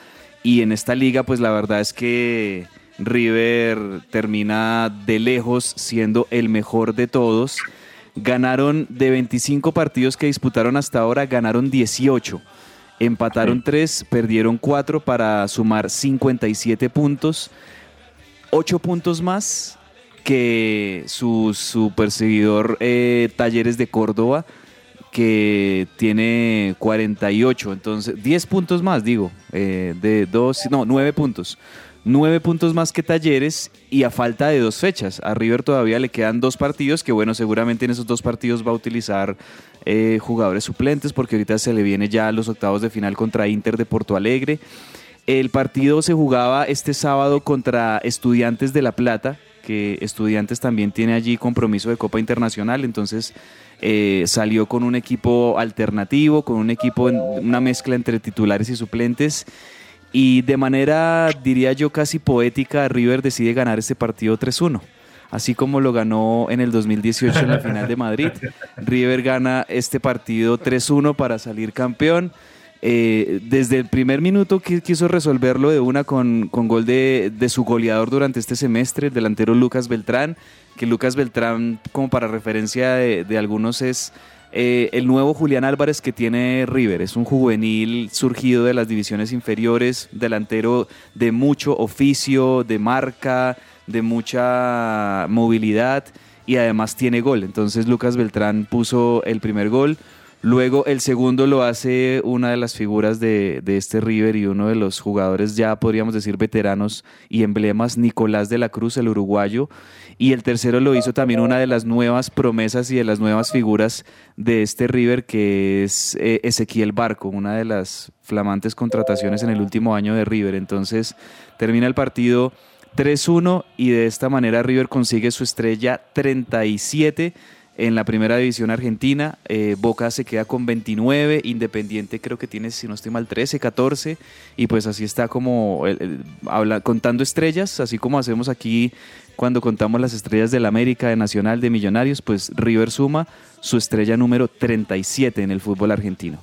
y en esta liga, pues la verdad es que River termina de lejos siendo el mejor de todos. Ganaron de 25 partidos que disputaron hasta ahora, ganaron 18. Empataron 3, perdieron 4 para sumar 57 puntos. 8 puntos más que su, su perseguidor eh, Talleres de Córdoba, que tiene 48. Entonces, 10 puntos más, digo, eh, de 2, no, 9 puntos. 9 puntos más que Talleres y a falta de dos fechas. A River todavía le quedan dos partidos que, bueno, seguramente en esos dos partidos va a utilizar eh, jugadores suplentes porque ahorita se le viene ya a los octavos de final contra Inter de Porto Alegre. El partido se jugaba este sábado contra Estudiantes de La Plata, que Estudiantes también tiene allí compromiso de Copa Internacional, entonces eh, salió con un equipo alternativo, con un equipo, en una mezcla entre titulares y suplentes. Y de manera, diría yo, casi poética, River decide ganar este partido 3-1. Así como lo ganó en el 2018 en la final de Madrid. *laughs* River gana este partido 3-1 para salir campeón. Eh, desde el primer minuto quiso resolverlo de una con, con gol de, de, su goleador durante este semestre, el delantero Lucas Beltrán, que Lucas Beltrán, como para referencia de, algunos, es eh, el nuevo Julián Álvarez que tiene River. Es un juvenil surgido de las divisiones inferiores, delantero de mucho oficio, de marca, de mucha movilidad y además tiene gol. Entonces Lucas Beltrán puso el primer gol. Luego el segundo lo hace una de las figuras de, de, este River y uno de los jugadores ya podríamos decir veteranos y emblemas, Nicolás de la Cruz, el uruguayo. Y el tercero lo hizo también una de las nuevas promesas y de las nuevas figuras de este River que es eh, Ezequiel Barco, una de las flamantes contrataciones en el último año de River. Entonces termina el partido 3-1 y de esta manera River consigue su estrella 37 en la primera división argentina. Eh, Boca se queda con 29, Independiente creo que tiene, si no estoy mal, 13, 14. Y pues así está como el, el, habla, contando estrellas, así como hacemos aquí cuando contamos las estrellas del América, de Nacional, de Millonarios, pues River suma su estrella número 37 en el fútbol argentino.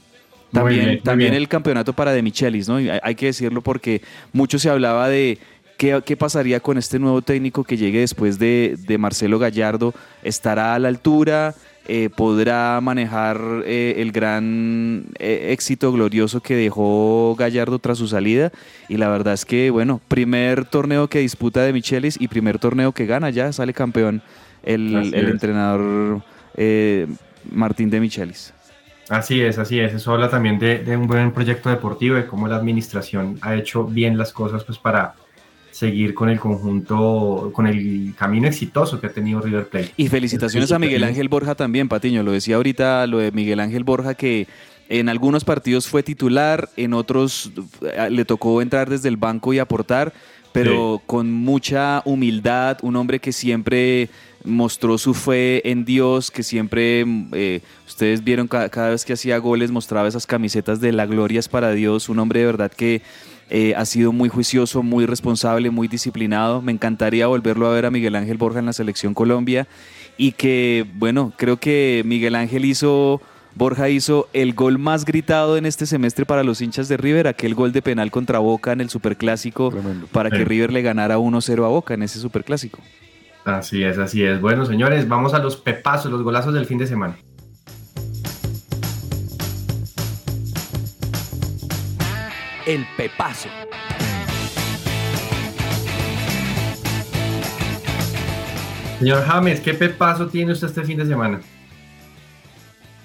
También, bien, también el campeonato para De Michelis, ¿no? Hay, hay que decirlo porque mucho se hablaba de ¿Qué, ¿Qué, pasaría con este nuevo técnico que llegue después de, de Marcelo Gallardo? ¿Estará a la altura? Eh, ¿Podrá manejar eh, el gran eh, éxito glorioso que dejó Gallardo tras su salida? Y la verdad es que, bueno, primer torneo que disputa de Michelis y primer torneo que gana, ya sale campeón el, el entrenador Martín de Michelis. Así es, así es. Eso habla también de, de un buen proyecto deportivo, de cómo la administración ha hecho bien las cosas pues para seguir con el conjunto, con el camino exitoso que ha tenido River Plate. Y felicitaciones a Miguel Ángel Borja también, Patiño. Lo decía ahorita lo de Miguel Ángel Borja que en algunos partidos fue titular, en otros eh, le tocó entrar desde el banco y aportar, pero sí. con mucha humildad, un hombre que siempre mostró su fe en Dios, que siempre, eh, ustedes vieron cada, cada, vez que hacía goles, mostraba esas camisetas de la gloria es para Dios, un hombre de verdad que eh, ha sido muy juicioso, muy responsable, muy disciplinado. Me encantaría volverlo a ver a Miguel Ángel Borja en la selección Colombia y que, bueno, creo que Miguel Ángel hizo... Borja hizo el gol más gritado en este semestre para los hinchas de River, aquel gol de penal contra Boca en el Superclásico Tremendo. para que sí. River le ganara 1-0 a Boca en ese Superclásico. Así es, así es. Bueno, señores, vamos a los pepazos, los golazos del fin de semana. El pepazo. Señor James, ¿qué pepazo tiene usted este fin de semana?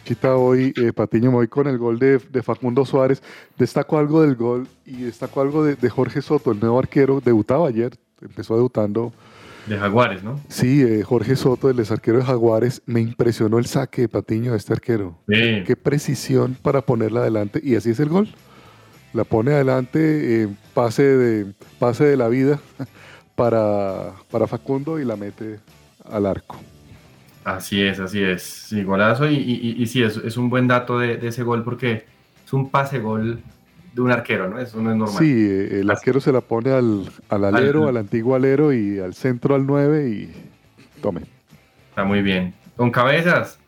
Chita, hoy, eh, Patiño, me voy con el gol de, de, Facundo Suárez. Destaco algo del gol y destaco algo de, de, Jorge Soto, el nuevo arquero. Debutaba ayer, empezó debutando. De Jaguares, ¿no? Sí, eh, Jorge Soto, el arquero de Jaguares. Me impresionó el saque de Patiño de este arquero. Sí. Qué precisión para ponerla adelante. Y así es el gol. La pone adelante, eh, pase, de, pase de la vida *laughs* para, para Facundo y la mete al arco. Así es, así es. Sí, golazo y, y, y sí, es, es, un buen dato de, de, ese gol porque es un pase gol de un arquero, ¿no? Eso no es normal. Sí, eh, el arquero se la pone al, al alero, al antiguo alero y al centro al 9 y tome. Está muy bien. Con cabezas,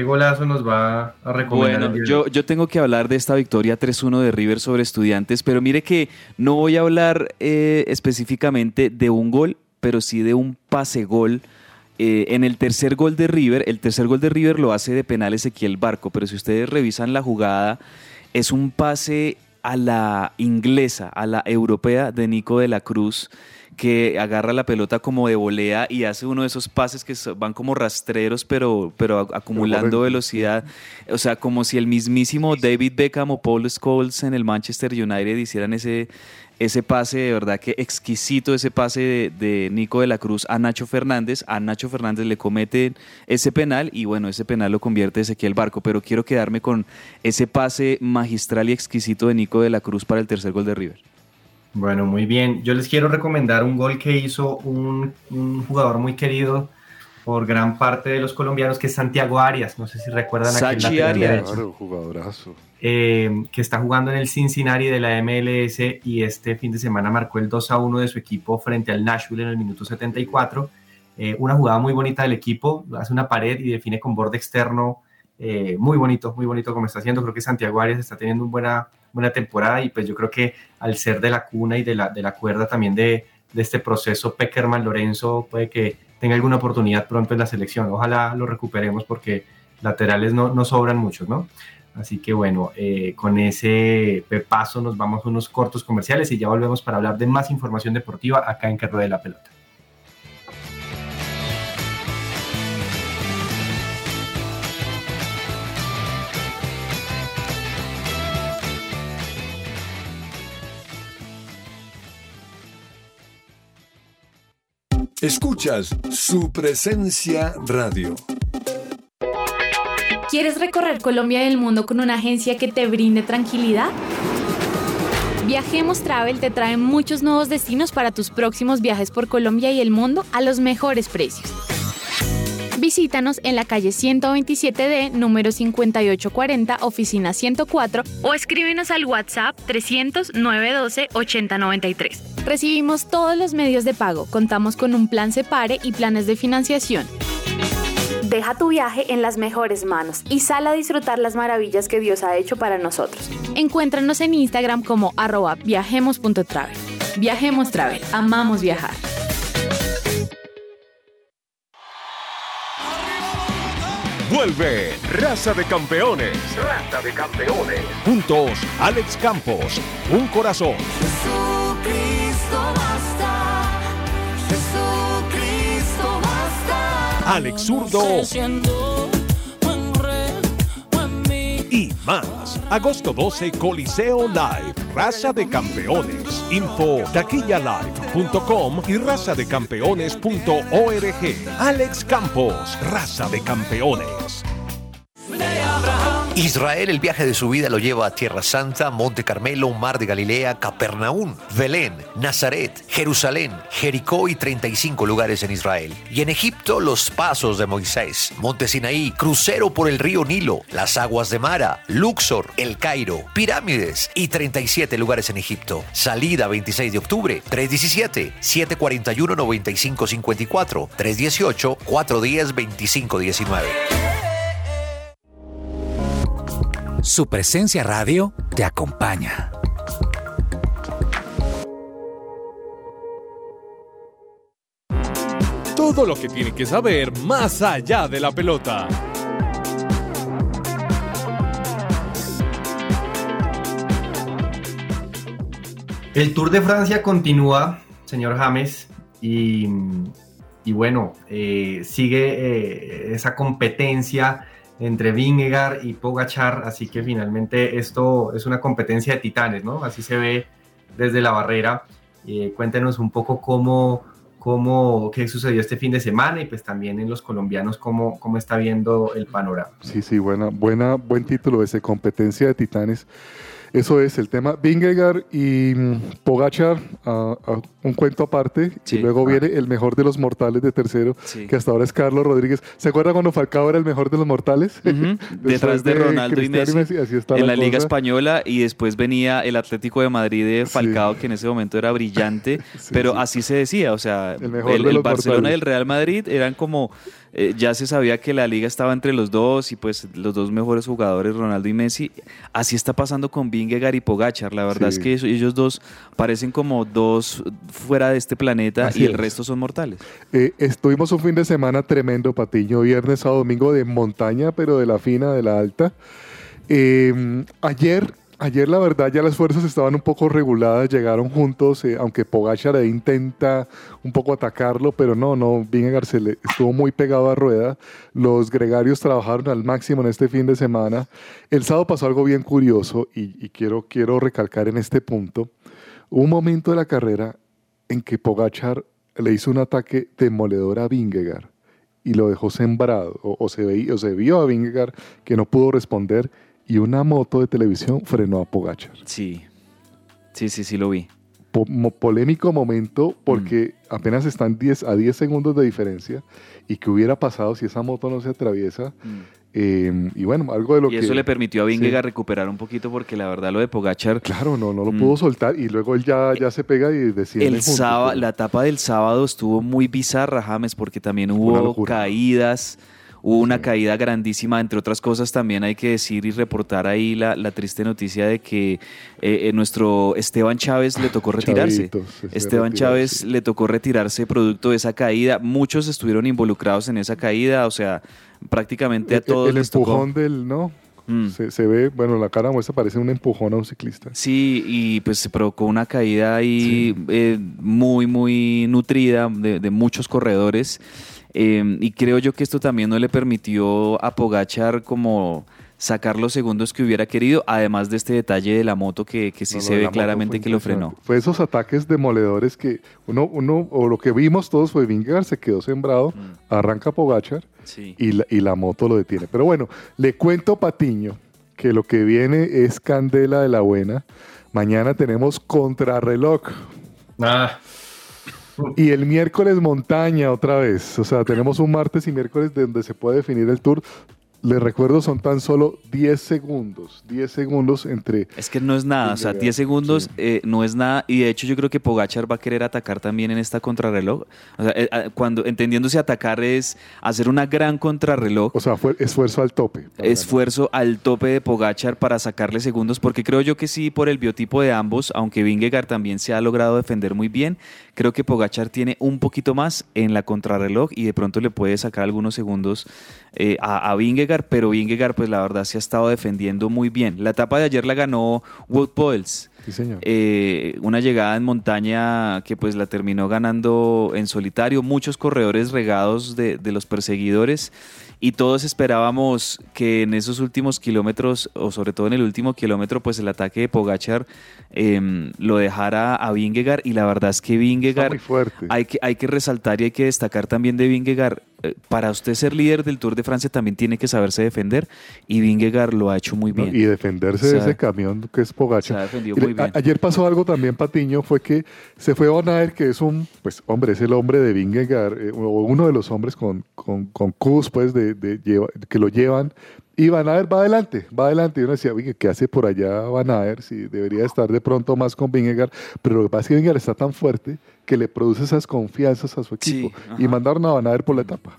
¿qué golazo nos va a recomendar? Bueno, yo, yo tengo que hablar de esta victoria 3-1 de River sobre Estudiantes, pero mire que no voy a hablar eh, específicamente de un gol, pero sí de un pase gol. Eh, en el tercer gol de River, el tercer gol de River lo hace de penal Ezequiel Barco, pero si ustedes revisan la jugada, es un pase a la inglesa, a la europea de Nico de la Cruz, que agarra la pelota como de volea y hace uno de esos pases que van como rastreros, pero, pero acumulando velocidad. O sea, como si el mismísimo David Beckham o Paul Scholes en el Manchester United hicieran ese, ese pase, de verdad que exquisito ese pase de, de Nico de la Cruz a Nacho Fernández. A Nacho Fernández le cometen ese penal y bueno, ese penal lo convierte Ezequiel Barco, pero quiero quedarme con ese pase magistral y exquisito de Nico de la Cruz para el tercer gol de River. Bueno, muy bien. Yo les quiero recomendar un gol que hizo un, un jugador muy querido por gran parte de los colombianos, que es Santiago Arias. No sé si recuerdan Sachi Arias. Claro, jugadorazo. eh, que está jugando en el Cincinnati de la MLS y este fin de semana marcó el 2 a 1 de su equipo frente al Nashville en el minuto 74. Eh, una jugada muy bonita del equipo, hace una pared y define con borde externo. eh, muy bonito, muy bonito como está haciendo. Creo que Santiago Arias está teniendo una buena, buena temporada y pues yo creo que al ser de la cuna y de la, de la cuerda también de, de este proceso, Peckerman Lorenzo puede que tenga alguna oportunidad pronto en la selección. Ojalá lo recuperemos porque laterales no, no sobran muchos, ¿no? Así que bueno, eh, con ese paso nos vamos a unos cortos comerciales y ya volvemos para hablar de más información deportiva acá en Carro de la Pelota. Escuchas su presencia radio. ¿Quieres recorrer Colombia y el mundo con una agencia que te brinde tranquilidad? Viajemos Travel te trae muchos nuevos destinos para tus próximos viajes por Colombia y el mundo a los mejores precios. Visítanos en la calle 127D, número 5840, oficina 104, o escríbenos al WhatsApp 300 912 8093. Recibimos todos los medios de pago, contamos con un plan Separe y planes de financiación. Deja tu viaje en las mejores manos y sal a disfrutar las maravillas que Dios ha hecho para nosotros. Encuéntranos en Instagram como arroba viajemos.travel. Viajemos Travel, amamos viajar. Vuelve Raza de Campeones. Raza de Campeones. Juntos, Alex Campos, un corazón. Jesucristo basta. Jesucristo basta. Alex Zurdo y más. Agosto 12, Coliseo Live. Raza de Campeones. Info taquillalive.com y razadecampeones.org. Alex Campos, Raza de Campeones. Israel, el viaje de su vida lo lleva a Tierra Santa, Monte Carmelo, Mar de Galilea, Capernaum, Belén, Nazaret, Jerusalén, Jericó y 35 lugares en Israel. Y en Egipto, los pasos de Moisés, Monte Sinaí, crucero por el río Nilo, las aguas de Mara, Luxor, El Cairo, pirámides y 37 lugares en Egipto. Salida 26 de octubre, 317, 741, 9554, 318, 410, 2519. Su presencia radio te acompaña. Todo lo que tiene que saber más allá de la pelota. El Tour de Francia continúa, señor James, y, y bueno, eh, sigue eh, esa competencia entre Vingegaard y Pogachar, así que finalmente esto es una competencia de titanes, ¿no? Así se ve desde la barrera. Eh, cuéntenos un poco cómo, cómo, qué sucedió este fin de semana y pues también en los colombianos cómo, cómo está viendo el panorama. Sí, sí, buena, buena, buen título ese, competencia de titanes. Eso es el tema. Vingegaard y mm, Pogachar, a- a un cuento aparte. Sí. Y luego Ah. viene el mejor de los mortales de tercero, Sí. que hasta ahora es Carlos Rodríguez. ¿Se acuerda cuando Falcao era el mejor de los mortales? *laughs* Detrás Después de Ronaldo y Messi, Así en la Liga. Española y después venía el Atlético de Madrid de Falcao que en ese momento era brillante, *laughs* pero así se decía, o sea, el, mejor de el Barcelona mortales. y el Real Madrid eran como eh, ya se sabía que la liga estaba entre los dos y pues los dos mejores jugadores Ronaldo y Messi. Así está pasando con Vingegaard y Pogachar, la verdad Sí. es que eso- ellos dos parecen como dos fuera de este planeta Así y el es. resto son mortales. Eh, estuvimos un fin de semana tremendo, Patiño, viernes, sábado, domingo de montaña, pero de la fina, de la alta. Eh, ayer, ayer la verdad ya las fuerzas estaban un poco reguladas, llegaron juntos, eh, aunque Pogachar intenta un poco atacarlo, pero no, no, Vingegaard se le estuvo muy pegado a rueda. Los gregarios trabajaron al máximo en este fin de semana. El sábado pasó algo bien curioso y, y quiero, quiero recalcar en este punto. Hubo un momento de la carrera en que Pogachar le hizo un ataque demoledor a Vingegaard y lo dejó sembrado, o, o se veía, o se vio a Vingegaard que no pudo responder y una moto de televisión frenó a Pogachar. Sí, sí, sí, sí lo vi. Po- polémico momento porque apenas están 10 a 10 segundos de diferencia y qué hubiera pasado si esa moto no se atraviesa. Eh, y bueno, algo de lo Mm. Y que... eso le permitió a Sí. Vingegaard recuperar un poquito porque la verdad lo de Pogachar... Claro, no, no lo Mm. pudo soltar y luego él ya, ya se pega y desciende El juntos, sábado, pero- la etapa del sábado estuvo muy bizarra, James, porque también hubo caídas, hubo una caída grandísima, entre otras cosas también hay que decir y reportar ahí la, la triste noticia de que eh, eh, nuestro Esteban Chávez le tocó retirarse. Esteban Chávez le tocó retirarse producto de esa caída. Muchos estuvieron involucrados en esa caída, o sea, prácticamente a El- todos el tocó. empujón del, ¿no? Se, se ve, bueno, la cara muestra parece un empujón a un ciclista. Sí, y pues se provocó una caída ahí eh, muy, muy nutrida de, de muchos corredores. Eh, y creo yo que esto también no le permitió a Pogachar como sacar los segundos que hubiera querido, además de este detalle de la moto que, que sí No, se ve claramente que lo frenó. Fue esos ataques demoledores que uno, uno, o lo que vimos todos fue Vingegaard se quedó sembrado, arranca Pogachar Mm. Sí. y, la, y la moto lo detiene. Pero bueno, le cuento Patiño que lo que viene es candela de la buena. Mañana tenemos contrarreloj. Ah. Y el miércoles montaña otra vez. O sea, tenemos un martes y miércoles donde se puede definir el tour. Les recuerdo, son tan solo 10 segundos. 10 segundos entre... Es que no es nada, o sea, 10 segundos eh, no es nada. Y de hecho, yo creo que Pogachar va a querer atacar también en esta contrarreloj. O sea, eh, ah, cuando entendiéndose atacar es hacer una gran contrarreloj. O sea, fue esfuerzo al tope. esfuerzo al tope de Pogachar para sacarle segundos, porque creo yo que sí, por el biotipo de ambos, aunque Vingegaard también se ha logrado defender muy bien, creo que Pogachar tiene un poquito más en la contrarreloj y de pronto le puede sacar algunos segundos eh, a, a Vingegaard, pero Vingegaard pues la verdad se ha estado defendiendo muy bien. La etapa de ayer la ganó Wout Poels. Sí, señor. Eh, una llegada en montaña que pues la terminó ganando en solitario, muchos corredores regados de, de los perseguidores y todos esperábamos que en esos últimos kilómetros o sobre todo en el último kilómetro pues el ataque de Pogachar em, lo dejara a Vingegaard y la verdad es que Vingegaard muy fuerte. hay que, hay que resaltar y hay que destacar también de Vingegaard para usted ser líder del Tour de Francia también tiene que saberse defender y Vingegaard lo ha hecho muy bien. Y defenderse O de ese camión que es Pogacar. se ha defendido muy bien. ayer pasó algo también, Patiño, fue que se fue Van Aert, que es un, pues, hombre, es el hombre de Vingegaard, eh, o uno de los hombres con, con, con pues, de, de lleva- que lo llevan. Y Van Aert va adelante, va adelante. Y uno decía, "Oye, ¿qué hace por allá Van Aert? Si debería estar de pronto más con Vingegaard. Pero lo que pasa es que Vingegaard está tan fuerte que le produce esas confianzas a su equipo. y mandaron a Van Aert por la etapa.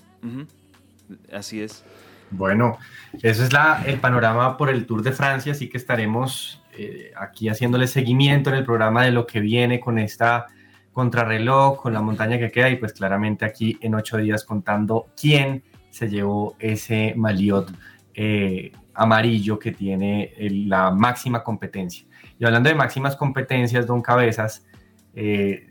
Así es. Bueno, eso es la, el panorama por el Tour de Francia, así que estaremos eh, aquí haciéndole seguimiento en el programa de lo que viene con esta contrarreloj, con la montaña que queda y pues claramente aquí en ocho días contando quién se llevó ese maliot eh, amarillo que tiene el- la máxima competencia. Y hablando de máximas competencias, don Cabezas, eh,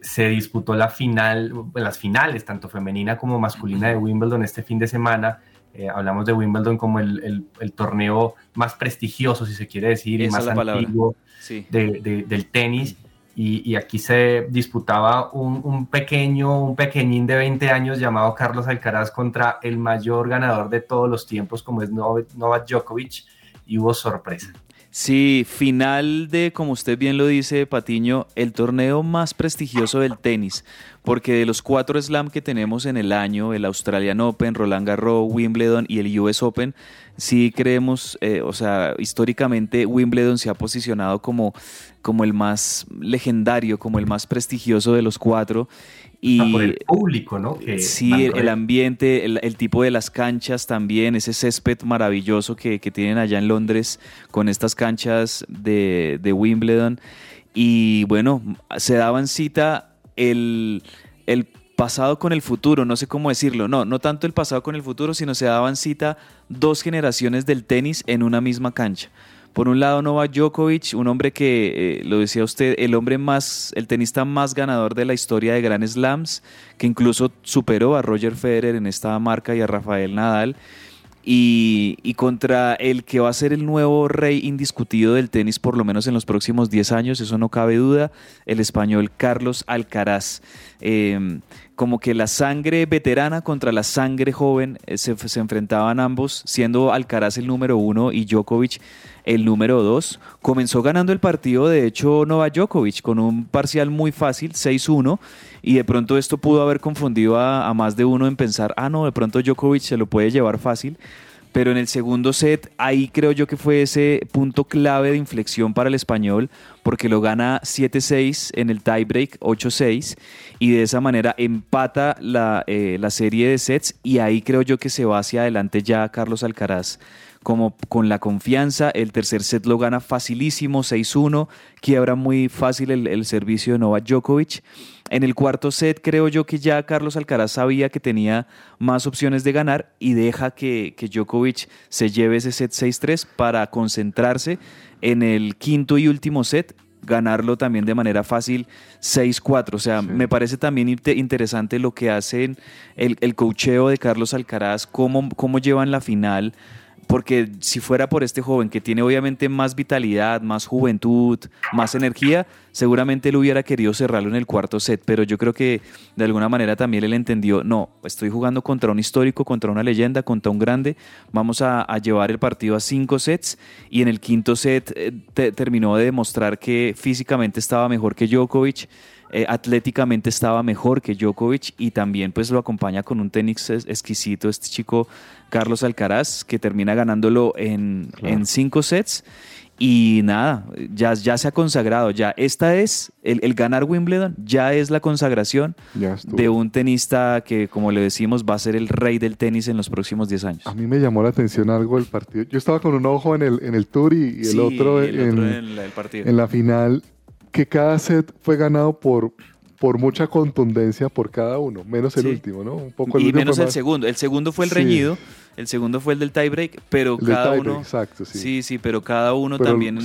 se disputó la final, las finales, tanto femenina como masculina de Wimbledon este fin de semana. Eh, hablamos de Wimbledon como el, el- el torneo más prestigioso, si se quiere decir, y más antiguo Sí. de- de- del tenis. Y, aquí se disputaba un, pequeño, un pequeñín de 20 años llamado Carlos Alcaraz contra el mayor ganador de todos los tiempos, como es Nov- Novak Djokovic, y hubo sorpresa. Sí, final de, como usted bien lo dice, Patiño, el torneo más prestigioso del tenis, porque de los cuatro slam que tenemos en el año, el Australian Open, Roland Garros, Wimbledon y el US Open, sí creemos, eh, o sea, históricamente Wimbledon se ha posicionado como, como el más legendario, como el más prestigioso de los cuatro. Y por el público, ¿no? Que sí, el, el ambiente, el, el tipo de las canchas también, ese césped maravilloso que, que tienen allá en Londres con estas canchas de, de Wimbledon. Y bueno, se daban cita el, el pasado con el futuro, no sé cómo decirlo, no, no tanto el pasado con el futuro, sino se daban cita dos generaciones del tenis en una misma cancha. Por un lado, Novak Djokovic, un hombre que, eh, lo decía usted, el hombre más, el tenista más ganador de la historia de Grand Slams, que incluso superó a Roger Federer en esta marca y a Rafael Nadal. Y, y, contra el que va a ser el nuevo rey indiscutido del tenis, por lo menos en los próximos 10 años, eso no cabe duda, el español Carlos Alcaraz. Eh, como que la sangre veterana contra la sangre joven eh, se, se, enfrentaban ambos, siendo Alcaraz el número uno y Djokovic el número dos. Comenzó ganando el partido, de hecho, Novak Djokovic con un parcial muy fácil, 6-1, y de pronto esto pudo haber confundido a, a más de uno en pensar, ah, no, de pronto Djokovic se lo puede llevar fácil pero en el segundo set ahí creo yo que fue ese punto clave de inflexión para el español porque lo gana 7-6 en el tiebreak 8-6 y de esa manera empata la, eh, la, serie de sets y ahí creo yo que se va hacia adelante ya Carlos Alcaraz como con la confianza, el tercer set lo gana facilísimo 6-1, quiebra muy fácil el, el servicio de Novak Djokovic en el cuarto set creo yo que ya Carlos Alcaraz sabía que tenía más opciones de ganar y deja que, que Djokovic se lleve ese set 6-3 para concentrarse en el quinto y último set ganarlo también de manera fácil 6-4. O sea, sí. me parece también interesante lo que hacen el, el cocheo de Carlos Alcaraz, cómo, cómo llevan la final porque si fuera por este joven que tiene obviamente más vitalidad, más juventud, más energía, seguramente él hubiera querido cerrarlo en el cuarto set, pero yo creo que de alguna manera también él entendió, no, estoy jugando contra un histórico, contra una leyenda, contra un grande, vamos a, llevar el partido a cinco sets y en el quinto set eh, te, terminó de demostrar que físicamente estaba mejor que Djokovic, eh, atléticamente estaba mejor que Djokovic y también pues lo acompaña con un tenis exquisito este chico Carlos Alcaraz que termina ganándolo en, claro. en cinco sets y nada, ya, ya se ha consagrado, ya esta es, el, el ganar Wimbledon ya es la consagración de un tenista que como le decimos va a ser el rey del tenis en los próximos 10 años. A mí me llamó la atención algo el partido, yo estaba con un ojo en el, en el tour y, y el, sí, otro, el en, otro en, la, el partido. en la final que cada set fue ganado por, por mucha contundencia por cada uno, menos el sí. último, ¿no? Un poco el y menos el más... segundo. El segundo fue el sí. reñido, el segundo fue el del tiebreak, pero el cada tie uno. Exacto, sí. Sí, sí, pero cada uno pero, también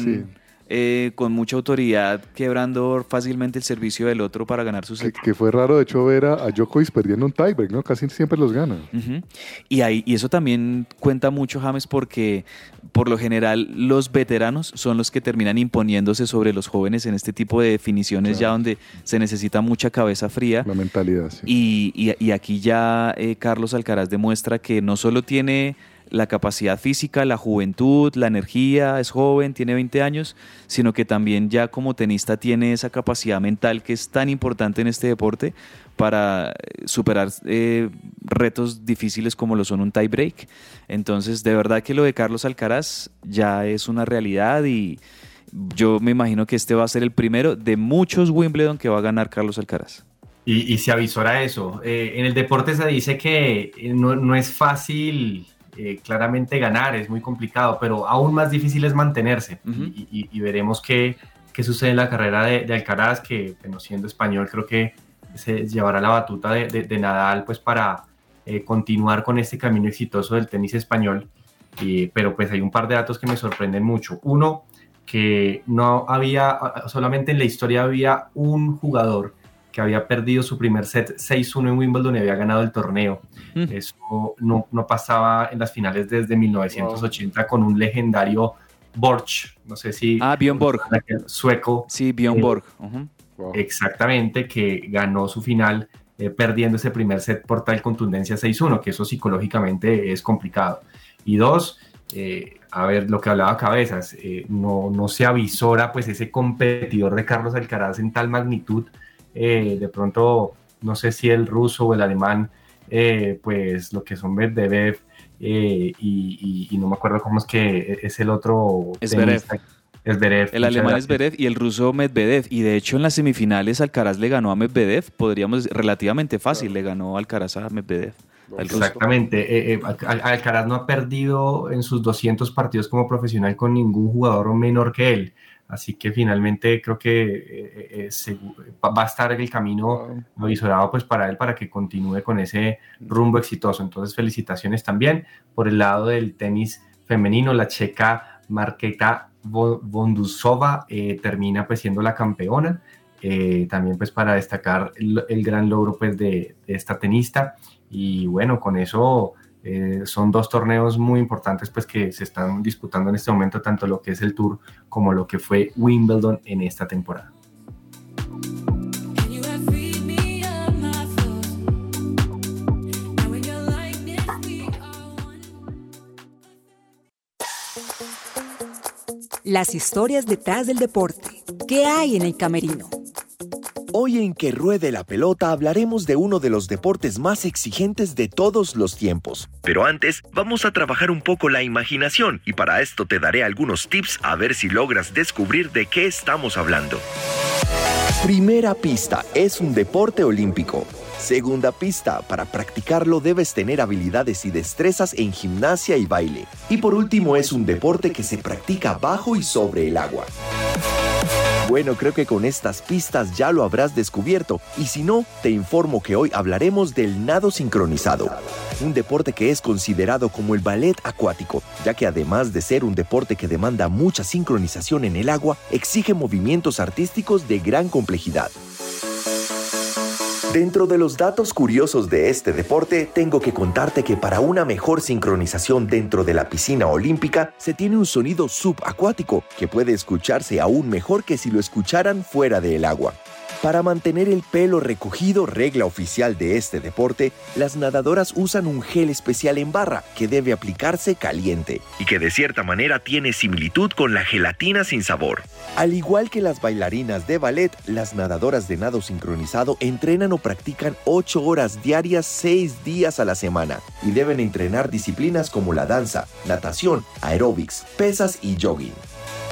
eh, con mucha autoridad, quebrando fácilmente el servicio del otro para ganar su set. Que, que fue raro, de hecho, ver a, a Djokovic perdiendo un tiebreak, ¿no? Casi siempre los gana. Uh -huh. y, ahí, y eso también cuenta mucho, James, porque por lo general los veteranos son los que terminan imponiéndose sobre los jóvenes en este tipo de definiciones claro. ya donde se necesita mucha cabeza fría. La mentalidad, sí. Y, y, y aquí ya eh, Carlos Alcaraz demuestra que no solo tiene la capacidad física, la juventud, la energía, es joven, tiene 20 años, sino que también ya como tenista tiene esa capacidad mental que es tan importante en este deporte para superar eh, retos difíciles como lo son un tie break. Entonces, de verdad que lo de Carlos Alcaraz ya es una realidad y yo me imagino que este va a ser el primero de muchos Wimbledon que va a ganar Carlos Alcaraz. Y, y se avisora eso. Eh, en el deporte se dice que no, no es fácil eh, claramente ganar es muy complicado, pero aún más difícil es mantenerse. Uh -huh. y, y, y, veremos qué, qué, sucede en la carrera de, de, Alcaraz, que bueno, siendo español creo que se llevará la batuta de, de, de Nadal pues para eh, continuar con este camino exitoso del tenis español. Pero pues hay un par de datos que me sorprenden mucho. Uno, que no había, solamente en la historia había un jugador que había perdido su primer set 6-1 en Wimbledon y había ganado el torneo. Mm. Eso no, no, pasaba en las finales desde 1980 wow. con un legendario Borch, no sé si... Ah, Björn Borg. Sueco. Sí, Björn eh, Borg. Uh -huh. wow. Exactamente, que ganó su final eh, perdiendo ese primer set por tal contundencia 6-1, que eso psicológicamente es complicado. Y dos, eh, a ver, lo que hablaba Cabezas, eh, no, no se avisora pues ese competidor de Carlos Alcaraz en tal magnitud, eh, de pronto, no sé si el ruso o el alemán, eh, pues lo que son Medvedev y, y, no me acuerdo cómo es que es el otro... Es Zverev. El alemán es Zverev y el ruso Medvedev. Y de hecho en las semifinales Alcaraz le ganó a Medvedev, podríamos relativamente fácil, le ganó Alcaraz a Medvedev. Exactamente. Eh, eh, Alcaraz no ha perdido en sus 200 partidos como profesional con ningún jugador menor que él. Así que finalmente creo que eh, va a estar el camino avisorado pues para él para que continúe con ese rumbo exitoso. Entonces felicitaciones también por el lado del tenis femenino. La checa Marketa Bondusova termina pues siendo la campeona. también pues para destacar el, gran logro pues de, de esta tenista y bueno, con eso eh, son dos torneos muy importantes pues que se están disputando en este momento, tanto lo que es el Tour como lo que fue Wimbledon en esta temporada. Las historias detrás del deporte. ¿Qué hay en el camerino? Hoy en Que Ruede la Pelota hablaremos de uno de los deportes más exigentes de todos los tiempos. Pero antes, vamos a trabajar un poco la imaginación y para esto te daré algunos tips a ver si logras descubrir de qué estamos hablando. Primera pista, es un deporte olímpico. Segunda pista, para practicarlo debes tener habilidades y destrezas en gimnasia y baile. Y por último, es un deporte que se practica bajo y sobre el agua. Bueno, creo que con estas pistas ya lo habrás descubierto y si no, te informo que hoy hablaremos del nado sincronizado, un deporte que es considerado como el ballet acuático, ya que además de ser un deporte que demanda mucha sincronización en el agua, exige movimientos artísticos de gran complejidad. Dentro de los datos curiosos de este deporte, tengo que contarte que para una mejor sincronización dentro de la piscina olímpica, se tiene un sonido subacuático que puede escucharse aún mejor que si lo escucharan fuera del agua. Para mantener el pelo recogido, regla oficial de este deporte, las nadadoras usan un gel especial en barra que debe aplicarse caliente y que de cierta manera tiene similitud con la gelatina sin sabor. Al igual que las bailarinas de ballet, las nadadoras de nado sincronizado entrenan o practican 8 horas diarias 6 días a la semana y deben entrenar disciplinas como la danza, natación, aeróbics, pesas y jogging.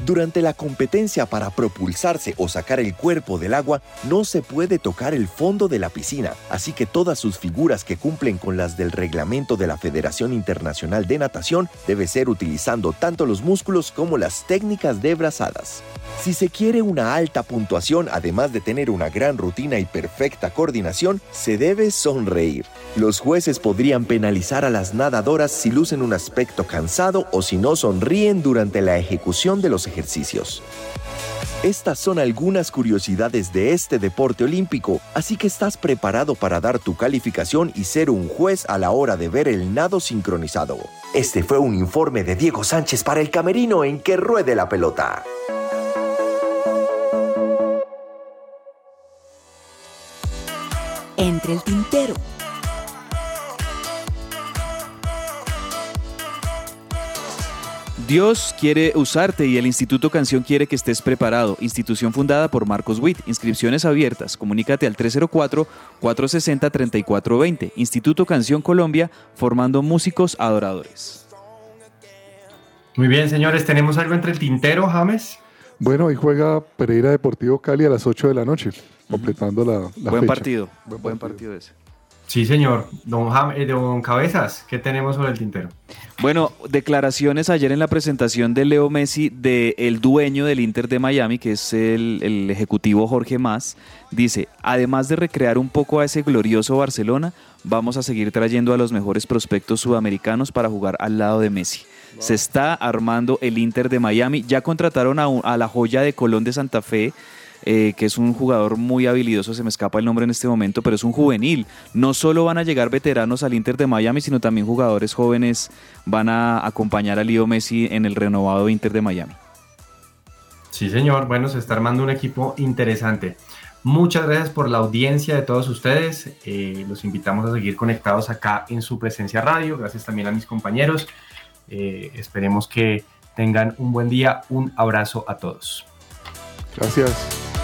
Durante la competencia para propulsarse o sacar el cuerpo del agua, no se puede tocar el fondo de la piscina, así que todas sus figuras que cumplen con las del reglamento de la Federación Internacional de Natación debe ser utilizando tanto los músculos como las técnicas de brazadas. Si se quiere una alta puntuación, además de tener una gran rutina y perfecta coordinación, se debe sonreír. Los jueces podrían penalizar a las nadadoras si lucen un aspecto cansado o si no sonríen durante la ejecución de los ejercicios. Estas son algunas curiosidades de este deporte olímpico, así que estás preparado para dar tu calificación y ser un juez a la hora de ver el nado sincronizado. Este fue un informe de Diego Sánchez para el camerino en que ruede la pelota. Entre el tintero. Dios quiere usarte y el Instituto Canción quiere que estés preparado. Institución fundada por Marcos Witt. Inscripciones abiertas. Comunícate al 304-460-3420. Instituto Canción Colombia, formando músicos adoradores. Muy bien, señores, ¿tenemos algo entre el tintero, James? Bueno, hoy juega Pereira Deportivo Cali a las 8 de la noche, completando la, la Buen partido, buen, partido. ese. Sí, señor. Don, eh, don Cabezas, ¿qué tenemos sobre el tintero? Bueno, declaraciones ayer en la presentación de Leo Messi del el dueño del Inter de Miami, que es el, ejecutivo Jorge Mas, dice, además de recrear un poco a ese glorioso Barcelona, vamos a seguir trayendo a los mejores prospectos sudamericanos para jugar al lado de Messi. Se está armando el Inter de Miami. Ya contrataron a, a la joya de Colón de Santa Fe, eh, que es un jugador muy habilidoso, se me escapa el nombre en este momento, pero es un juvenil. No solo van a llegar veteranos al Inter de Miami, sino también jugadores jóvenes van a acompañar a Leo Messi en el renovado Inter de Miami. Sí, señor. Bueno, se está armando un equipo interesante. Muchas gracias por la audiencia de todos ustedes. Eh, los invitamos a seguir conectados acá en su presencia radio. Gracias también a mis compañeros. Eh, esperemos que Tengan un buen día, un abrazo a todos. Gracias.